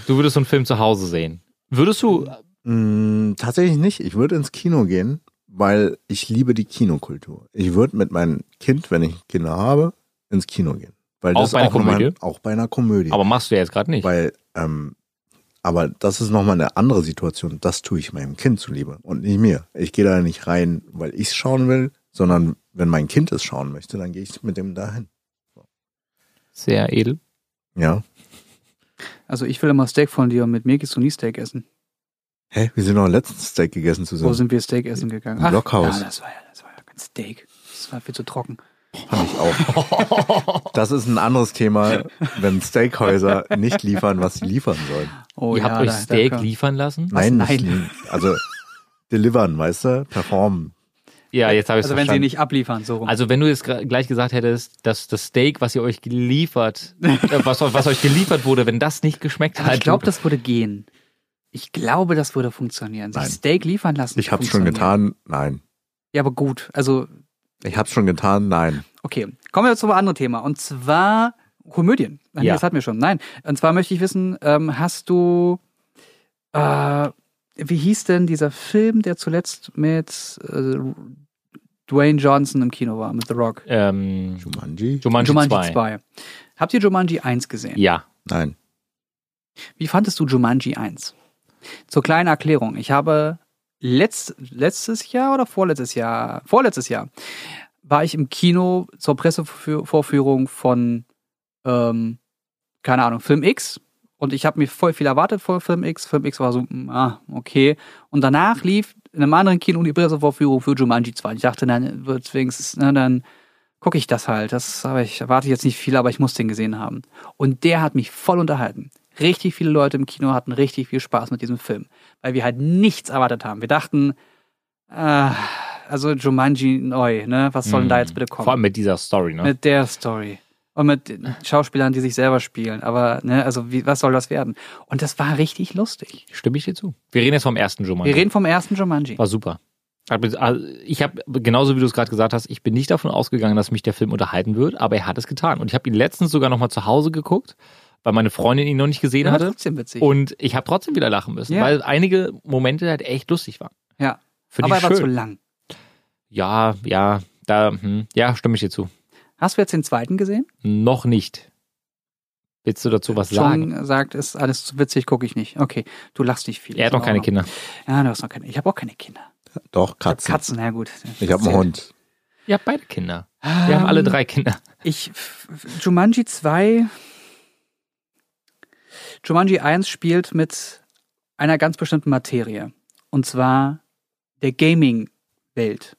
du würdest so einen Film zu Hause sehen. Würdest du, Mm, tatsächlich nicht. Ich würde ins Kino gehen, weil ich liebe die Kinokultur. Ich würde mit meinem Kind, wenn ich Kinder habe, ins Kino gehen. Weil Auch das bei einer auch Komödie? Auch bei einer Komödie. aber machst du ja jetzt gerade nicht. Weil, ähm, aber das ist nochmal eine andere Situation. Das tue ich meinem Kind zuliebe und nicht mir. Ich gehe da nicht rein, weil ich es schauen will, sondern wenn mein Kind es schauen möchte, dann gehe ich mit dem dahin. Sehr edel. Ja. Also ich will immer Steak von dir und mit mir gehst du nie Steak essen. Hä? Wir sind doch letztens Steak gegessen Wo zusammen. sind wir Steak essen gegangen? Im Blockhaus. Ja, das war ja, das war ja kein Steak. Das war viel zu trocken. Fand ich auch. (laughs) Das ist ein anderes Thema, wenn Steakhäuser nicht liefern, was sie liefern sollen. Oh Ihr ja, habt euch Steak kann- liefern lassen? Nein, nein? nicht li- also delivern, weißt du? Performen. Ja, jetzt habe ich Also wenn sie verstanden. nicht abliefern, so rum. Also wenn du jetzt gleich gesagt hättest, dass das Steak, was ihr euch geliefert, (laughs) äh, was, was euch geliefert wurde, wenn das nicht geschmeckt hat. ich glaube, das würde gehen. Ich glaube, das würde funktionieren. Sich Nein. Steak liefern lassen. Ich hab's schon getan, nein. Ja, aber gut. Also, Ich hab's schon getan, nein. okay. Kommen wir zum anderen Thema. Und zwar Komödien. Ach Ja. Das hatten wir schon. Nein. Und zwar möchte ich wissen, ähm, hast du, äh, wie hieß denn dieser Film, der zuletzt mit äh, Dwayne Johnson im Kino war, mit The Rock? ähm, Jumanji? Jumanji, Jumanji 2. 2. Habt ihr Jumanji 1 gesehen? Ja. Nein. Wie fandest du Jumanji 1? Zur kleinen Erklärung. Ich habe letzt, letztes Jahr oder vorletztes Jahr, vorletztes Jahr, war ich im Kino zur Pressevorführung von, ähm, keine Ahnung, Film X. Und ich habe mir voll viel erwartet vor Film X. Film X war so, mm, ah, okay. Und danach lief in einem anderen Kino die Pressevorführung für Jumanji 2. Ich dachte, dann wird wenigstens, na, dann gucke ich das halt. Das aber ich erwarte jetzt nicht viel, aber ich muss den gesehen haben. Und der hat mich voll unterhalten. Richtig viele Leute im Kino hatten richtig viel Spaß mit diesem Film, weil wir halt nichts erwartet haben. Wir dachten, äh, also Jumanji neu, ne? Was soll denn da jetzt bitte kommen? Vor allem mit dieser Story, ne? Mit der Story. Und mit Schauspielern, die sich selber spielen. Aber, ne, also wie, was soll das werden? Und das war richtig lustig. Stimme ich dir zu. Wir reden jetzt vom ersten Jumanji. Wir reden vom ersten Jumanji. War super. Ich habe, genauso wie du es gerade gesagt hast, ich bin nicht davon ausgegangen, dass mich der Film unterhalten wird, aber er hat es getan. Und ich habe ihn letztens sogar nochmal zu Hause geguckt, weil meine Freundin ihn noch nicht gesehen Ja, hatte. trotzdem witzig. Und ich habe trotzdem wieder lachen müssen, Ja. weil einige Momente halt echt lustig waren. ja. Finde Aber ich er war zu lang. Ja, ja, da, hm, ja, stimme ich dir zu. Hast du jetzt den zweiten gesehen? Noch nicht. Willst du dazu was sagen? Schon sagt, ist alles zu witzig, gucke ich nicht. Okay, du lachst dich viel. Er hat noch keine Kinder. Ja, du hast noch keine. Ich habe auch keine Kinder. Doch, Ich hab Katzen. Katzen, na gut. Ich habe einen Hund. Ihr habt beide Kinder. Wir haben alle Ähm, drei Kinder. Ich, Jumanji 2, Jumanji 1 spielt mit einer ganz bestimmten Materie. Und zwar der Gaming-Welt.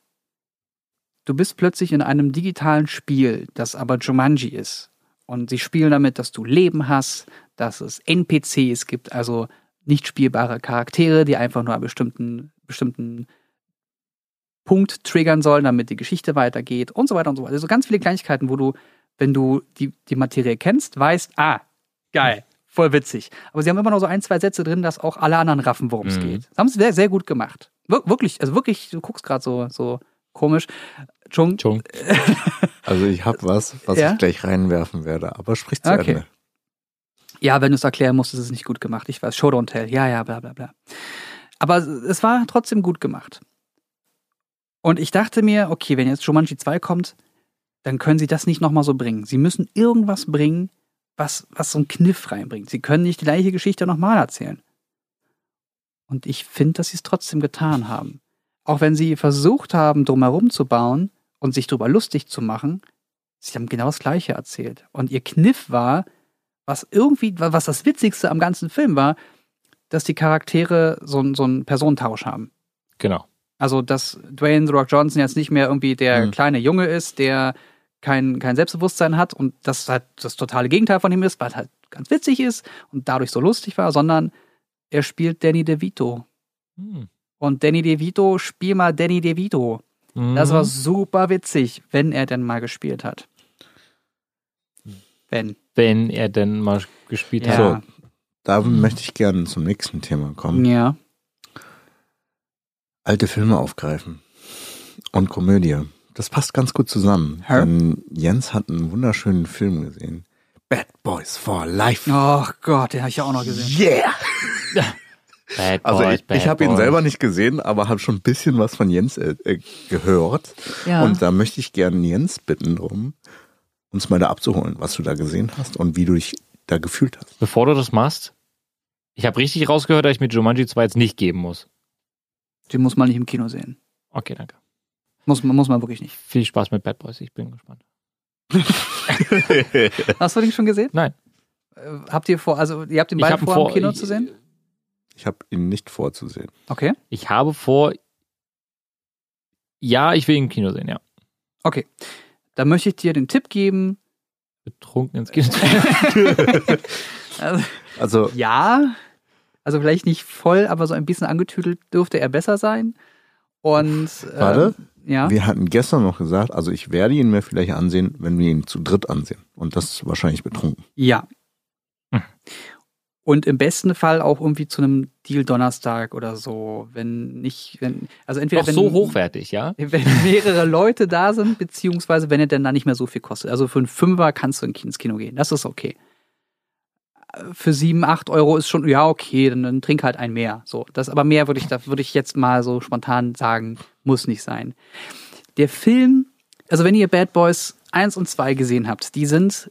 Du bist plötzlich in einem digitalen Spiel, das aber Jumanji ist. Und sie spielen damit, dass du Leben hast, dass es NPCs gibt, also nicht spielbare Charaktere, die einfach nur einen bestimmten, bestimmten Punkt triggern sollen, damit die Geschichte weitergeht und so weiter und so weiter. Also ganz viele Kleinigkeiten, wo du, wenn du die, die Materie kennst, weißt, ah, geil, voll witzig. Aber sie haben immer noch so ein, zwei Sätze drin, dass auch alle anderen raffen, worum es Mhm. geht. Das haben sie sehr, sehr gut gemacht. Wir, wirklich, also wirklich, du guckst gerade so, so komisch. Chung, Chung. (laughs) Also ich habe was, was Ja? ich gleich reinwerfen werde, aber sprich zu Okay. Ende. Ja, wenn du es erklären musst, ist es nicht gut gemacht. Ich weiß, Show don't tell. Ja, ja, bla bla bla. Aber es war trotzdem gut gemacht. Und ich dachte mir, okay, wenn jetzt Jumanji 2 kommt, dann können sie das nicht nochmal so bringen. Sie müssen irgendwas bringen, was, was so einen Kniff reinbringt. Sie können nicht die gleiche Geschichte nochmal erzählen. Und ich finde, dass sie es trotzdem getan haben. Auch wenn sie versucht haben, drumherum zu bauen und sich darüber lustig zu machen, sie haben genau das Gleiche erzählt. Und ihr Kniff war, was irgendwie, was das Witzigste am ganzen Film war, dass die Charaktere so, so einen Personentausch haben. Genau. Also, dass Dwayne The Rock Johnson jetzt nicht mehr irgendwie der Mhm. kleine Junge ist, der kein, kein Selbstbewusstsein hat und das halt das totale Gegenteil von ihm ist, weil halt ganz witzig ist und dadurch so lustig war, sondern er spielt Danny DeVito. Hm. Und Danny DeVito, spiel mal Danny DeVito. Das Mhm. war super witzig, wenn er denn mal gespielt hat. Wenn. Wenn er denn mal gespielt Ja. hat. So. Da möchte ich gerne zum nächsten Thema kommen. Ja. Alte Filme aufgreifen. Und Komödie. Das passt ganz gut zusammen. Denn Jens hat einen wunderschönen Film gesehen. Bad Boys for Life. Oh Gott, den habe ich ja auch noch gesehen. Yeah! Bad Also Boys, ich, Bad ich habe ihn selber nicht gesehen, aber habe schon ein bisschen was von Jens äh, äh, gehört. Ja. Und da möchte ich gerne Jens bitten drum, uns mal da abzuholen, was du da gesehen hast und wie du dich da gefühlt hast. Bevor du das machst, ich habe richtig rausgehört, dass ich mir Jumanji 2 jetzt nicht geben muss. Den muss man nicht im Kino sehen. Okay, danke. Muss, man- muss man wirklich nicht. Viel Spaß mit Bad Boys, ich bin gespannt. (laughs) Hast du den schon gesehen? Nein. Äh, Habt ihr vor, also ihr habt den Ich beide hab ihn vor, vor- im Kino ich- zu sehen? Ich habe ihn nicht vorzusehen. Okay. Ich habe vor, ja, ich will ihn im Kino sehen, ja. Okay. Da möchte ich dir den Tipp geben. Betrunken ins Kino. (laughs) Also, Also ja, also vielleicht nicht voll, aber so ein bisschen angetüdelt dürfte er besser sein. Und Warte. Ja. wir hatten gestern noch gesagt, also ich werde ihn mir vielleicht ansehen, wenn wir ihn zu dritt ansehen. Und das ist wahrscheinlich betrunken. Ja. Hm. Und im besten Fall auch irgendwie zu einem Deal Donnerstag oder so, wenn nicht, wenn, also entweder Doch wenn, so hochwertig, ja? (laughs) wenn mehrere Leute da sind, beziehungsweise wenn er dann da nicht mehr so viel kostet. Also für einen Fünfer kannst du ins Kino gehen, das ist okay. Für sieben, acht Euro ist schon, ja, okay, dann, dann trink halt ein mehr. So, das aber mehr würde ich, da würde ich jetzt mal so spontan sagen, muss nicht sein. Der Film, also wenn ihr Bad Boys 1 und 2 gesehen habt, die sind,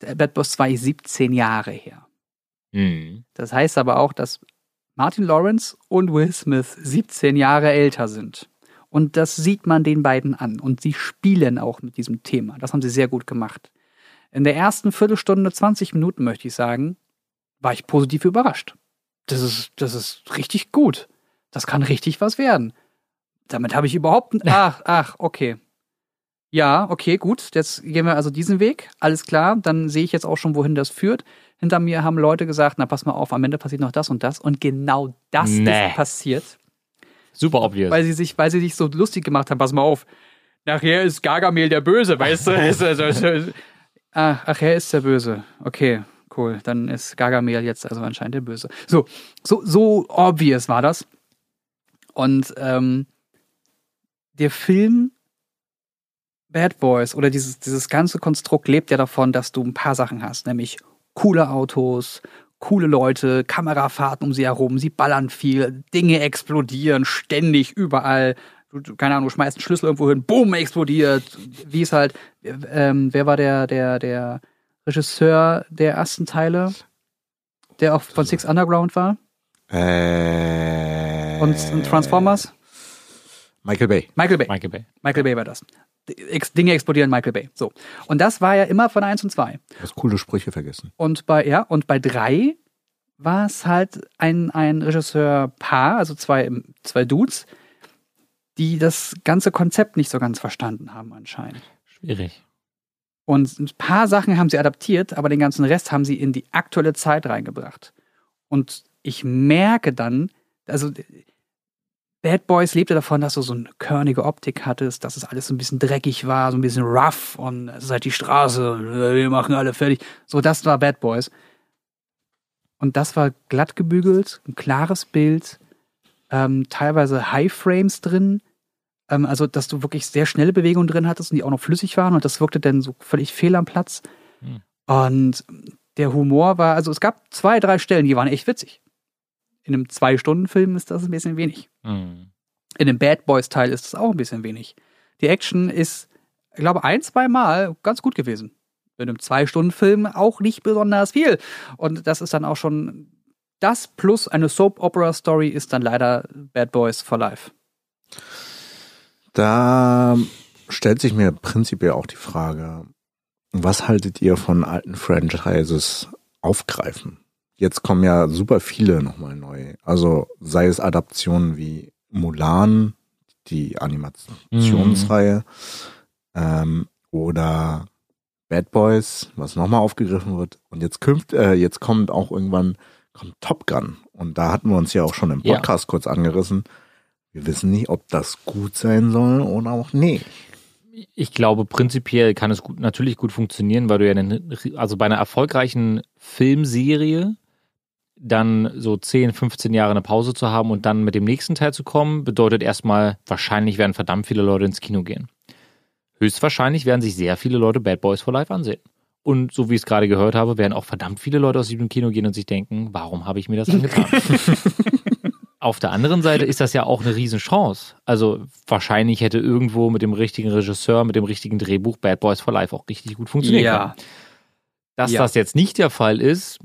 äh, Bad Boys 2 ist 17 Jahre her. Hm. Das heißt aber auch, dass Martin Lawrence und Will Smith 17 Jahre älter sind. Und das sieht man den beiden an. Und sie spielen auch mit diesem Thema. Das haben sie sehr gut gemacht. In der ersten Viertelstunde, 20 Minuten, möchte ich sagen, war ich positiv überrascht. Das ist, das ist richtig gut. Das kann richtig was werden. Damit habe ich überhaupt. Ach, ach, okay. Ja, okay, gut. Jetzt gehen wir also diesen Weg. Alles klar. Dann sehe ich jetzt auch schon, wohin das führt. Hinter mir haben Leute gesagt, na pass mal auf, am Ende passiert noch das und das. Und genau das Nee. ist passiert, Super obvious. weil sie sich, weil sie sich so lustig gemacht haben. Pass mal auf. Nachher ist Gargamel der Böse, weißt du? (laughs) Ach, ach, er ist der Böse. Okay, cool. Dann ist Gargamel jetzt also anscheinend der Böse. So, so, so obvious war das. Und ähm, der Film Bad Boys oder dieses, dieses ganze Konstrukt lebt ja davon, dass du ein paar Sachen hast, nämlich coole Autos, coole Leute, Kamerafahrten um sie herum, sie ballern viel, Dinge explodieren ständig überall. Du, du, keine Ahnung, du schmeißt einen Schlüssel irgendwo hin, boom, explodiert. Wie es halt, ähm, wer war der, der, der Regisseur der ersten Teile, der auch von Six Underground war? Äh, Und, und Transformers? Michael Bay. Michael Bay. Michael Bay. Michael Bay war das. Dinge explodieren, Michael Bay. So. Und das war ja immer von 1 und 2. Du hast coole Sprüche vergessen. Und bei, ja, und bei 3 war es halt ein, ein Regisseur-Paar, also zwei, zwei Dudes, die das ganze Konzept nicht so ganz verstanden haben anscheinend. Schwierig. Und ein paar Sachen haben sie adaptiert, aber den ganzen Rest haben sie in die aktuelle Zeit reingebracht. Und ich merke dann, also Bad Boys lebte davon, dass du so eine körnige Optik hattest, dass es alles so ein bisschen dreckig war, so ein bisschen rough und es ist halt die Straße, wir machen alle fertig. So, das war Bad Boys. Und das war glatt gebügelt, ein klares Bild, ähm, teilweise High Frames drin, ähm, also dass du wirklich sehr schnelle Bewegungen drin hattest und die auch noch flüssig waren und das wirkte dann so völlig fehl am Platz. Hm. Und der Humor war, also es gab zwei, drei Stellen, die waren echt witzig. In einem Zwei-Stunden-Film ist das ein bisschen wenig. Hm. In dem Bad Boys-Teil ist es auch ein bisschen wenig. Die Action ist ich glaube, ein, zwei Mal ganz gut gewesen. In einem Zwei-Stunden-Film auch nicht besonders viel. Und das ist dann auch schon das plus eine Soap-Opera-Story ist dann leider Bad Boys for Life. Da stellt sich mir prinzipiell auch die Frage, was haltet ihr von alten Franchises aufgreifen? Jetzt kommen ja super viele nochmal neu. Also sei es Adaptionen wie Mulan, die Animationsreihe, ähm, oder Bad Boys, was nochmal aufgegriffen wird. Und jetzt künft, äh, jetzt kommt auch irgendwann kommt Top Gun. Und da hatten wir uns ja auch schon im Ja. Podcast kurz angerissen. Wir wissen nicht, ob das gut sein soll oder auch nicht. Ich glaube, prinzipiell kann es gut, natürlich gut funktionieren, weil du ja, einen, also bei einer erfolgreichen Filmserie dann so 10, 15 Jahre eine Pause zu haben und dann mit dem nächsten Teil zu kommen, bedeutet erstmal, wahrscheinlich werden verdammt viele Leute ins Kino gehen. Höchstwahrscheinlich werden sich sehr viele Leute Bad Boys for Life ansehen. Und so wie ich es gerade gehört habe, werden auch verdammt viele Leute aus diesem Kino gehen und sich denken, warum habe ich mir das angetan? (laughs) Auf der anderen Seite ist das ja auch eine Riesenchance. Also wahrscheinlich hätte irgendwo mit dem richtigen Regisseur, mit dem richtigen Drehbuch Bad Boys for Life auch richtig gut funktionieren können. Ja. Dass Ja. das jetzt nicht der Fall ist,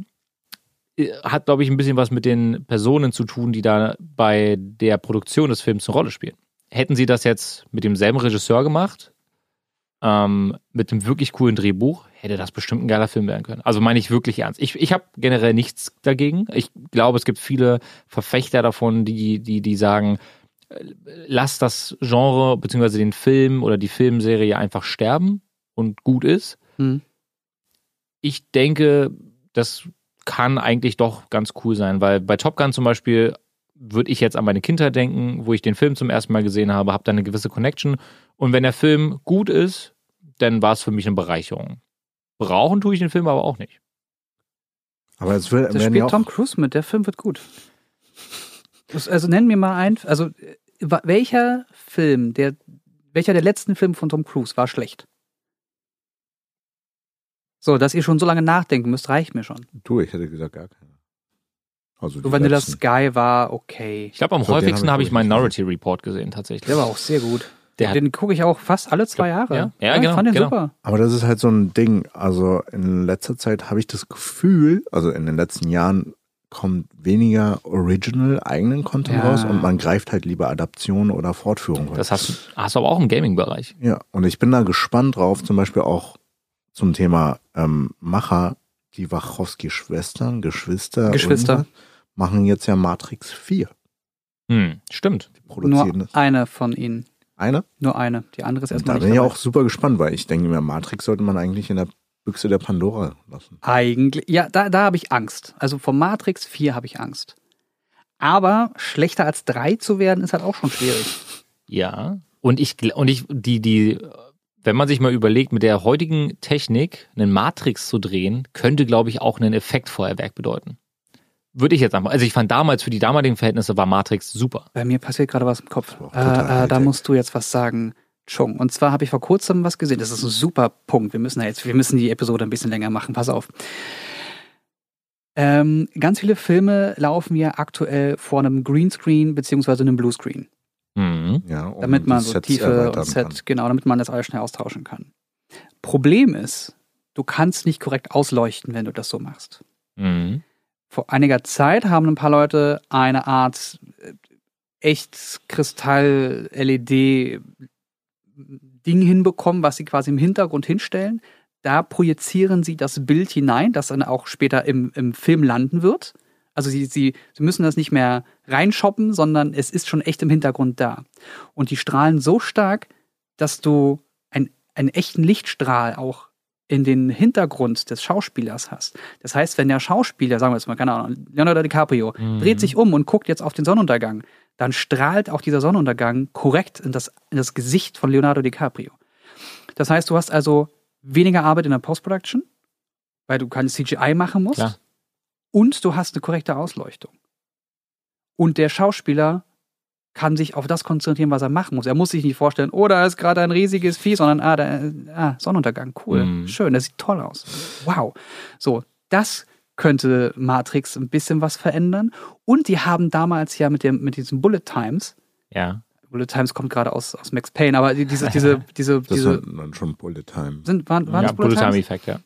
äh, hat, glaube ich, ein bisschen was mit den Personen zu tun, die da bei der Produktion des Films eine Rolle spielen. Hätten sie das jetzt mit demselben Regisseur gemacht, ähm, mit einem wirklich coolen Drehbuch, hätte das bestimmt ein geiler Film werden können. Also meine ich wirklich ernst. Ich, ich habe generell nichts dagegen. Ich glaube, es gibt viele Verfechter davon, die, die, die sagen, äh, lass das Genre beziehungsweise den Film oder die Filmserie einfach sterben und gut ist Hm. ich denke, das kann eigentlich doch ganz cool sein, weil bei Top Gun zum Beispiel würde ich jetzt an meine Kindheit denken, wo ich den Film zum ersten Mal gesehen habe, habe da eine gewisse Connection. Und wenn der Film gut ist, dann war es für mich eine Bereicherung. Brauchen tue ich den Film aber auch nicht. Aber es wird, Das spielt Tom Cruise mit, der Film wird gut. Das, also nenn mir mal ein, also welcher Film, der, welcher der letzten Filme von Tom Cruise war schlecht? So, dass ihr schon so lange nachdenken müsst, reicht mir schon. du, ich hätte gesagt gar keine. Also So Vanilla letzten. Sky war okay. Ich glaube, am So, häufigsten hab habe ich ich wirklich nicht Minority Report gesehen, tatsächlich. Der war auch sehr gut. Der Den gucke ich auch fast alle zwei Jahre. ja. Ja, genau, Ich fand den genau. super. Aber das ist halt so ein Ding. Also in letzter Zeit habe ich das Gefühl, also in den letzten Jahren kommt weniger original eigenen Content Ja. raus und man greift halt lieber Adaptionen oder Fortführungen. Das hast, du- hast du aber auch im Gaming-Bereich. Ja, und ich bin da gespannt drauf, zum Beispiel auch zum Thema ähm, Macher, die Wachowski-Schwestern, Geschwister, Geschwister. irgendwas, machen jetzt ja Matrix 4. Hm, stimmt. Die produzieren Nur das. eine von ihnen. Eine? Nur eine. Die andere ist erstmal da bin ich dabei. auch super gespannt, weil ich denke mir, Matrix sollte man eigentlich in der Büchse der Pandora lassen. Eigentlich, ja, da, da habe ich Angst. Also vom Matrix 4 habe ich Angst. Aber schlechter als 3 zu werden, ist halt auch schon schwierig. (laughs) Ja. Und ich, und ich, die, die, wenn man sich mal überlegt, mit der heutigen Technik einen Matrix zu drehen, könnte, glaube ich, auch ein Effektfeuerwerk bedeuten. Würde ich jetzt einfach. Also ich fand damals, für die damaligen Verhältnisse war Matrix super. Bei mir passiert gerade was im Kopf. Äh, äh, da musst du jetzt was sagen, Chung. Und zwar habe ich vor kurzem was gesehen. Das ist ein super Punkt. Wir müssen da jetzt, wir müssen die Episode ein bisschen länger machen. Pass auf. Ähm, ganz viele Filme laufen ja aktuell vor einem Greenscreen beziehungsweise einem Bluescreen. Mhm. Ja, um damit man so Sets Tiefe und Set, kann. genau, damit man das alles schnell austauschen kann. Problem ist, du kannst nicht korrekt ausleuchten, wenn du das so machst. Mhm. Vor einiger Zeit haben ein paar Leute eine Art äh, echt Kristall-LED-Ding hinbekommen, was sie quasi im Hintergrund hinstellen. Da projizieren sie das Bild hinein, das dann auch später im, im Film landen wird. Also sie, sie, sie müssen das nicht mehr reinshoppen, sondern es ist schon echt im Hintergrund da. Und die strahlen so stark, dass du ein, einen echten Lichtstrahl auch in den Hintergrund des Schauspielers hast. Das heißt, wenn der Schauspieler, sagen wir jetzt mal, keine Ahnung, Leonardo DiCaprio, Mhm. dreht sich um und guckt jetzt auf den Sonnenuntergang, dann strahlt auch dieser Sonnenuntergang korrekt in das, in das Gesicht von Leonardo DiCaprio. Das heißt, du hast also weniger Arbeit in der Post-Production, weil du keine CGI machen musst. Klar. Und du hast eine korrekte Ausleuchtung. Und der Schauspieler kann sich auf das konzentrieren, was er machen muss. Er muss sich nicht vorstellen, oh, da ist gerade ein riesiges Vieh, sondern ah, da, ah Sonnenuntergang, cool, Mhm. schön, das sieht toll aus. Wow. So, das könnte Matrix ein bisschen was verändern. Und die haben damals ja mit, dem, mit diesen Bullet Times, Ja. Bullet Times kommt gerade aus, aus Max Payne, aber die- diese, diese, (laughs) diese, Das diese, ist dann schon Bullet Time. sind, waren, waren ja, das Bullet Bullet Time Times? Effekt, ja.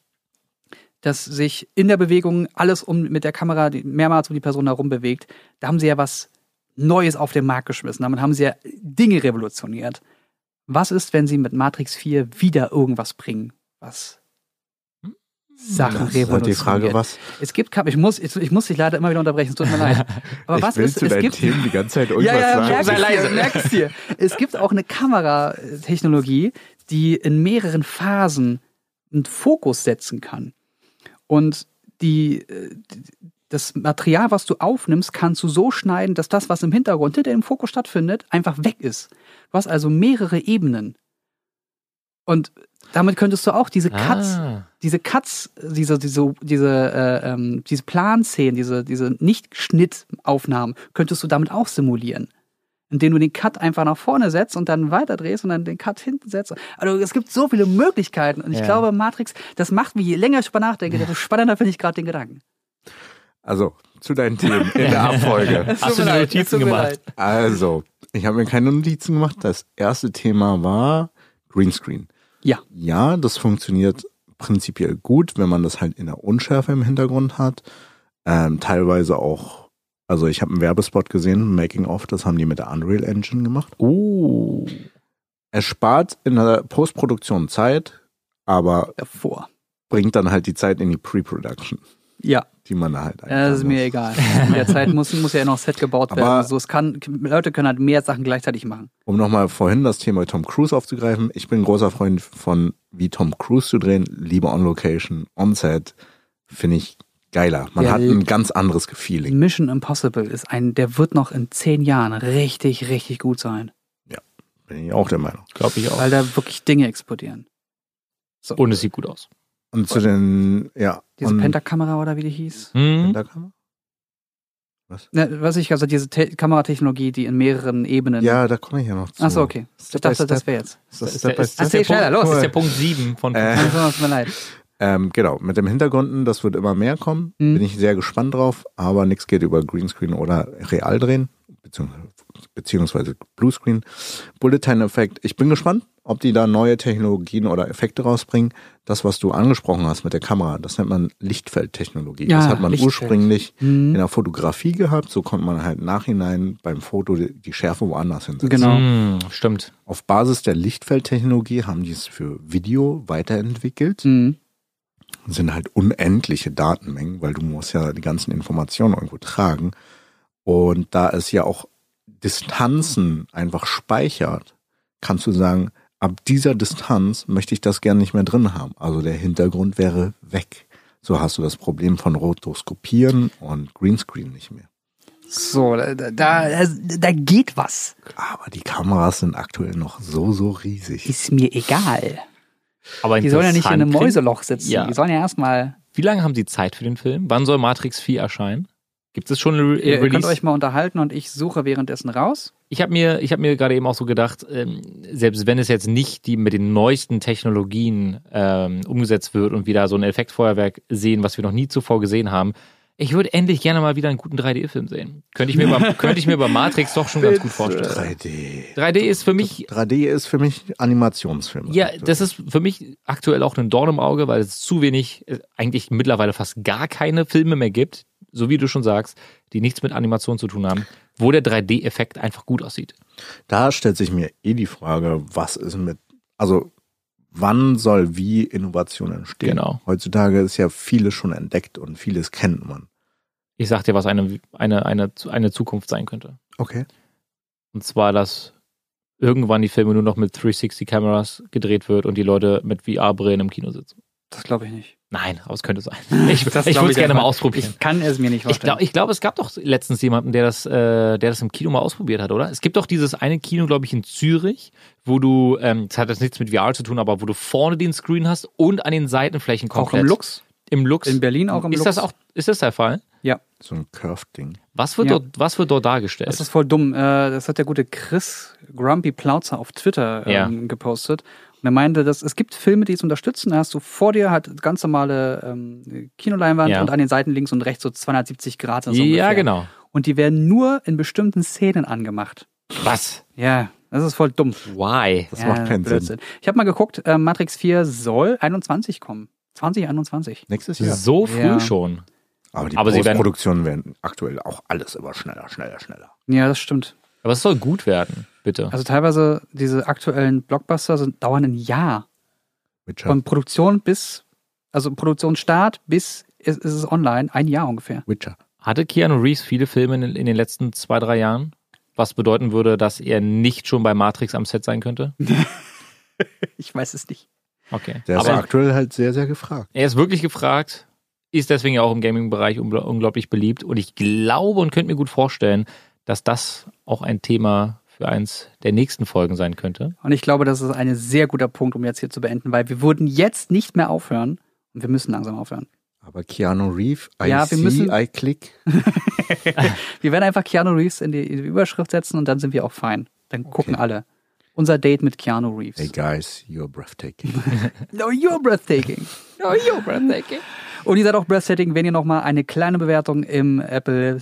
dass sich in der Bewegung alles um mit der Kamera mehrmals um die Person herum bewegt. Da haben sie ja was Neues auf den Markt geschmissen. Damit haben sie ja Dinge revolutioniert. Was ist, wenn sie mit Matrix 4 wieder irgendwas bringen, was Sachen Das ist revolutioniert? halt die Frage, was. Es gibt ich muss ich, ich muss dich leider immer wieder unterbrechen, es tut mir leid. (laughs) Aber was ist es gibt Themen die ganze Zeit (laughs) ja, ja, merkst Sei leise. dir, merkst dir. Es gibt auch eine Kameratechnologie, die in mehreren Phasen einen Fokus setzen kann. Und die, äh, das Material, was du aufnimmst, kannst du so schneiden, dass das, was im Hintergrund hinter dem Fokus stattfindet, einfach weg ist. Du hast also mehrere Ebenen. Und damit könntest du auch diese Cuts Ah. diese Cuts, diese, diese, diese, äh, ähm, diese Planszenen, diese, diese Nicht-Schnittaufnahmen, könntest du damit auch simulieren. Indem du den Cut einfach nach vorne setzt und dann weiterdrehst und dann den Cut hinten setzt. Also es gibt so viele Möglichkeiten. Und ich Ja. glaube, Matrix, das macht mich, je länger ich drüber nachdenke, (laughs) desto spannender finde ich gerade den Gedanken. Also, zu deinen Themen in der Abfolge. (laughs) Hast du Notizen gemacht? Also, ich habe mir keine Notizen gemacht. Das erste Thema war Greenscreen. Ja. Ja, das funktioniert prinzipiell gut, wenn man das halt in der Unschärfe im Hintergrund hat. Ähm, teilweise auch, also ich habe einen Werbespot gesehen, Making of, das haben die mit der Unreal Engine gemacht. Uh. Es spart in der Postproduktion Zeit, aber Davor. bringt dann halt die Zeit in die Pre-Production, Ja, die man da halt das ist mir egal. In der Zeit muss, muss ja noch Set gebaut werden. Aber- so, es kann, Leute können halt mehr Sachen gleichzeitig machen. Um nochmal vorhin das Thema Tom Cruise aufzugreifen, ich bin ein großer Freund von, wie Tom Cruise zu drehen, lieber on Location, on Set, finde ich geiler. Man Der hat ein ganz anderes Feeling. Mission Impossible ist ein, der wird noch in zehn Jahren richtig, richtig gut sein. Bin ich auch der Meinung. Glaube ich auch. Weil da wirklich Dinge explodieren. So. Und es sieht gut aus. Und zu den, ja. Diese Pentakamera oder wie die hieß. Hm? Pentakamera? Ne, was ich, also diese Te Kameratechnologie, die in mehreren Ebenen. Ja, da komme ich ja noch zu. Achso, okay. Ich Step by dachte, das wäre jetzt. Ist das Das ist Step ist, das ist der Erzähl schneller, Punkt, los. Das ist der Punkt 7 von Äh, Also, tut mir leid. Ähm, genau, mit dem Hintergründen, das wird immer mehr kommen. Mhm. Bin ich sehr gespannt drauf, aber nichts geht über Greenscreen oder real drehen, beziehungsweise, Bluescreen. Bullet Time Effekt, ich bin gespannt, ob die da neue Technologien oder Effekte rausbringen. Das, was du angesprochen hast mit der Kamera, das nennt man Lichtfeldtechnologie. Ja, das hat man Lichtfeld. ursprünglich in Mhm. der Fotografie gehabt, so konnte man halt nachhinein beim Foto die, Schärfe woanders hinsetzen. Genau. Hm, stimmt. Auf Basis der Lichtfeldtechnologie haben die es für Video weiterentwickelt Mhm. sind halt unendliche Datenmengen, weil du musst ja die ganzen Informationen irgendwo tragen. Und da es ja auch Distanzen einfach speichert, kannst du sagen, ab dieser Distanz möchte ich das gerne nicht mehr drin haben. Also der Hintergrund wäre weg. So hast du das Problem von Rotoskopieren und Greenscreen nicht mehr. So, da, da, da, geht was. Aber die Kameras sind aktuell noch so, so riesig. Ist mir egal. Aber Die sollen ja nicht in einem Mäuseloch sitzen. Ja. Die sollen ja erstmal. Wie lange haben Sie Zeit für den Film? Wann soll Matrix 4 erscheinen? Gibt es schon eine Re Ihr, ihr könnt Release? euch mal unterhalten und ich suche währenddessen raus. Ich habe mir, ich habe mir gerade eben auch so gedacht, ähm, selbst wenn es jetzt nicht die mit den neuesten Technologien ähm, umgesetzt wird und wieder so ein Effektfeuerwerk sehen, was wir noch nie zuvor gesehen haben, ich würde endlich gerne mal wieder einen guten 3D-Film sehen. Könnte ich mir bei, (laughs) könnte ich mir bei Matrix doch schon ganz gut vorstellen. 3D. 3D ist für mich 3D ist für mich Animationsfilm. Ja, das ist für mich aktuell auch ein Dorn im Auge, weil es zu wenig, äh, eigentlich mittlerweile fast gar keine Filme mehr gibt, so wie du schon sagst, die nichts mit Animation zu tun haben, wo der 3D-Effekt einfach gut aussieht. Da stellt sich mir eh die Frage, was ist mit, also wann soll wie Innovation entstehen? Genau. Heutzutage ist ja vieles schon entdeckt und vieles kennt man. Ich sag dir, was eine, eine, eine, eine Zukunft sein könnte. Okay. Und zwar, dass irgendwann die Filme nur noch mit 360-Kameras gedreht wird und die Leute mit VR-Brillen im Kino sitzen. Das glaube ich nicht. Nein, aber es könnte sein. (laughs) Ich, Das ich würde es gerne mal ausprobieren. Ich kann es mir nicht Ich vorstellen. glaube, ich glaub, es gab doch letztens jemanden, der das, äh, der das im Kino mal ausprobiert hat, oder? Es gibt doch dieses eine Kino, glaube ich, in Zürich, wo du, ähm, das hat jetzt nichts mit VR zu tun, aber wo du vorne den Screen hast und an den Seitenflächen auch komplett. im Lux. Im Lux. In Berlin auch im ist Lux. das auch, ist das der Fall? So ein Curved-Ding. Was wird Ja. dort, was wird dort dargestellt? Das ist voll dumm. Äh, Das hat der gute Chris Grumpy Plautzer auf Twitter Ja. ähm, gepostet. Und er meinte, dass es gibt Filme, die es unterstützen. Da hast du vor dir halt ganz normale ähm, Kinoleinwand Ja. und an den Seiten links und rechts so 270 Grad. So ja, ungefähr. genau. Und die werden nur in bestimmten Szenen angemacht. Was? Ja, das ist voll dumm. Why? Das ja, macht keinen Sinn. Blödsinn. Ich habe mal geguckt, äh, Matrix 4 soll 21 kommen. 2021. Nächstes Jahr. So früh Ja. schon. Aber die Aber sie werden- werden aktuell auch alles immer schneller, schneller, schneller. Ja, das stimmt. Aber es soll gut werden, bitte. Also teilweise diese aktuellen Blockbuster sind, dauern ein Jahr. Witcher. Von Produktion bis, also Produktionsstart bis ist, ist es online, ein Jahr ungefähr. Witcher. Hatte Keanu Reeves viele Filme in, in den letzten zwei, drei Jahren? Was bedeuten würde, dass er nicht schon bei Matrix am Set sein könnte? (laughs) Ich weiß es nicht. Okay. Der ist Aber aktuell halt sehr, sehr gefragt. er ist wirklich gefragt, ist deswegen ja auch im Gaming-Bereich ungl- unglaublich beliebt. Und ich glaube und könnte mir gut vorstellen, dass das auch ein Thema für eins der nächsten Folgen sein könnte. Und ich glaube, das ist ein sehr guter Punkt, um jetzt hier zu beenden, weil wir würden jetzt nicht mehr aufhören und wir müssen langsam aufhören. Aber Keanu Reeves, I Ja, wir see, müssen- I click. (laughs) Wir werden einfach Keanu Reeves in die, in die Überschrift setzen und dann sind wir auch fein. Dann gucken alle. Unser Date mit Keanu Reeves. Hey guys, you're breathtaking. (laughs) No, you're breathtaking. Oh, you're breathtaking. Und ihr seid auch breathtaking, wenn ihr nochmal eine kleine Bewertung im Apple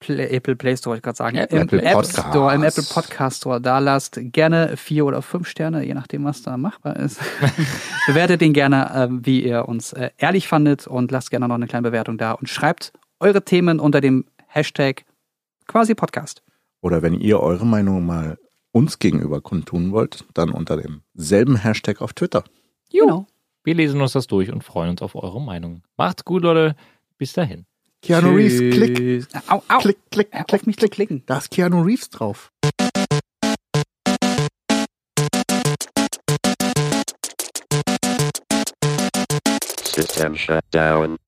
Play, Apple Play Store, wollte ich gerade sagen, Apple im App Podcast. Store, im Apple Podcast Store da lasst. Gerne vier oder fünf Sterne, je nachdem, was da machbar ist. (laughs) Bewertet ihn gerne, ähm, wie ihr uns äh, ehrlich fandet und lasst gerne noch eine kleine Bewertung da und schreibt eure Themen unter dem Hashtag quasi Podcast. Oder wenn ihr eure Meinung mal uns gegenüber kundtun wollt, dann unter demselben Hashtag auf Twitter. Genau. Wir lesen uns das durch und freuen uns auf eure Meinung. Macht's gut, Leute. Bis dahin. Keanu Reeves, klick, Tschüss. Au, au. klick, klick, Hör auf klick, mich zu klicken. Da ist Keanu Reeves drauf. System shut down.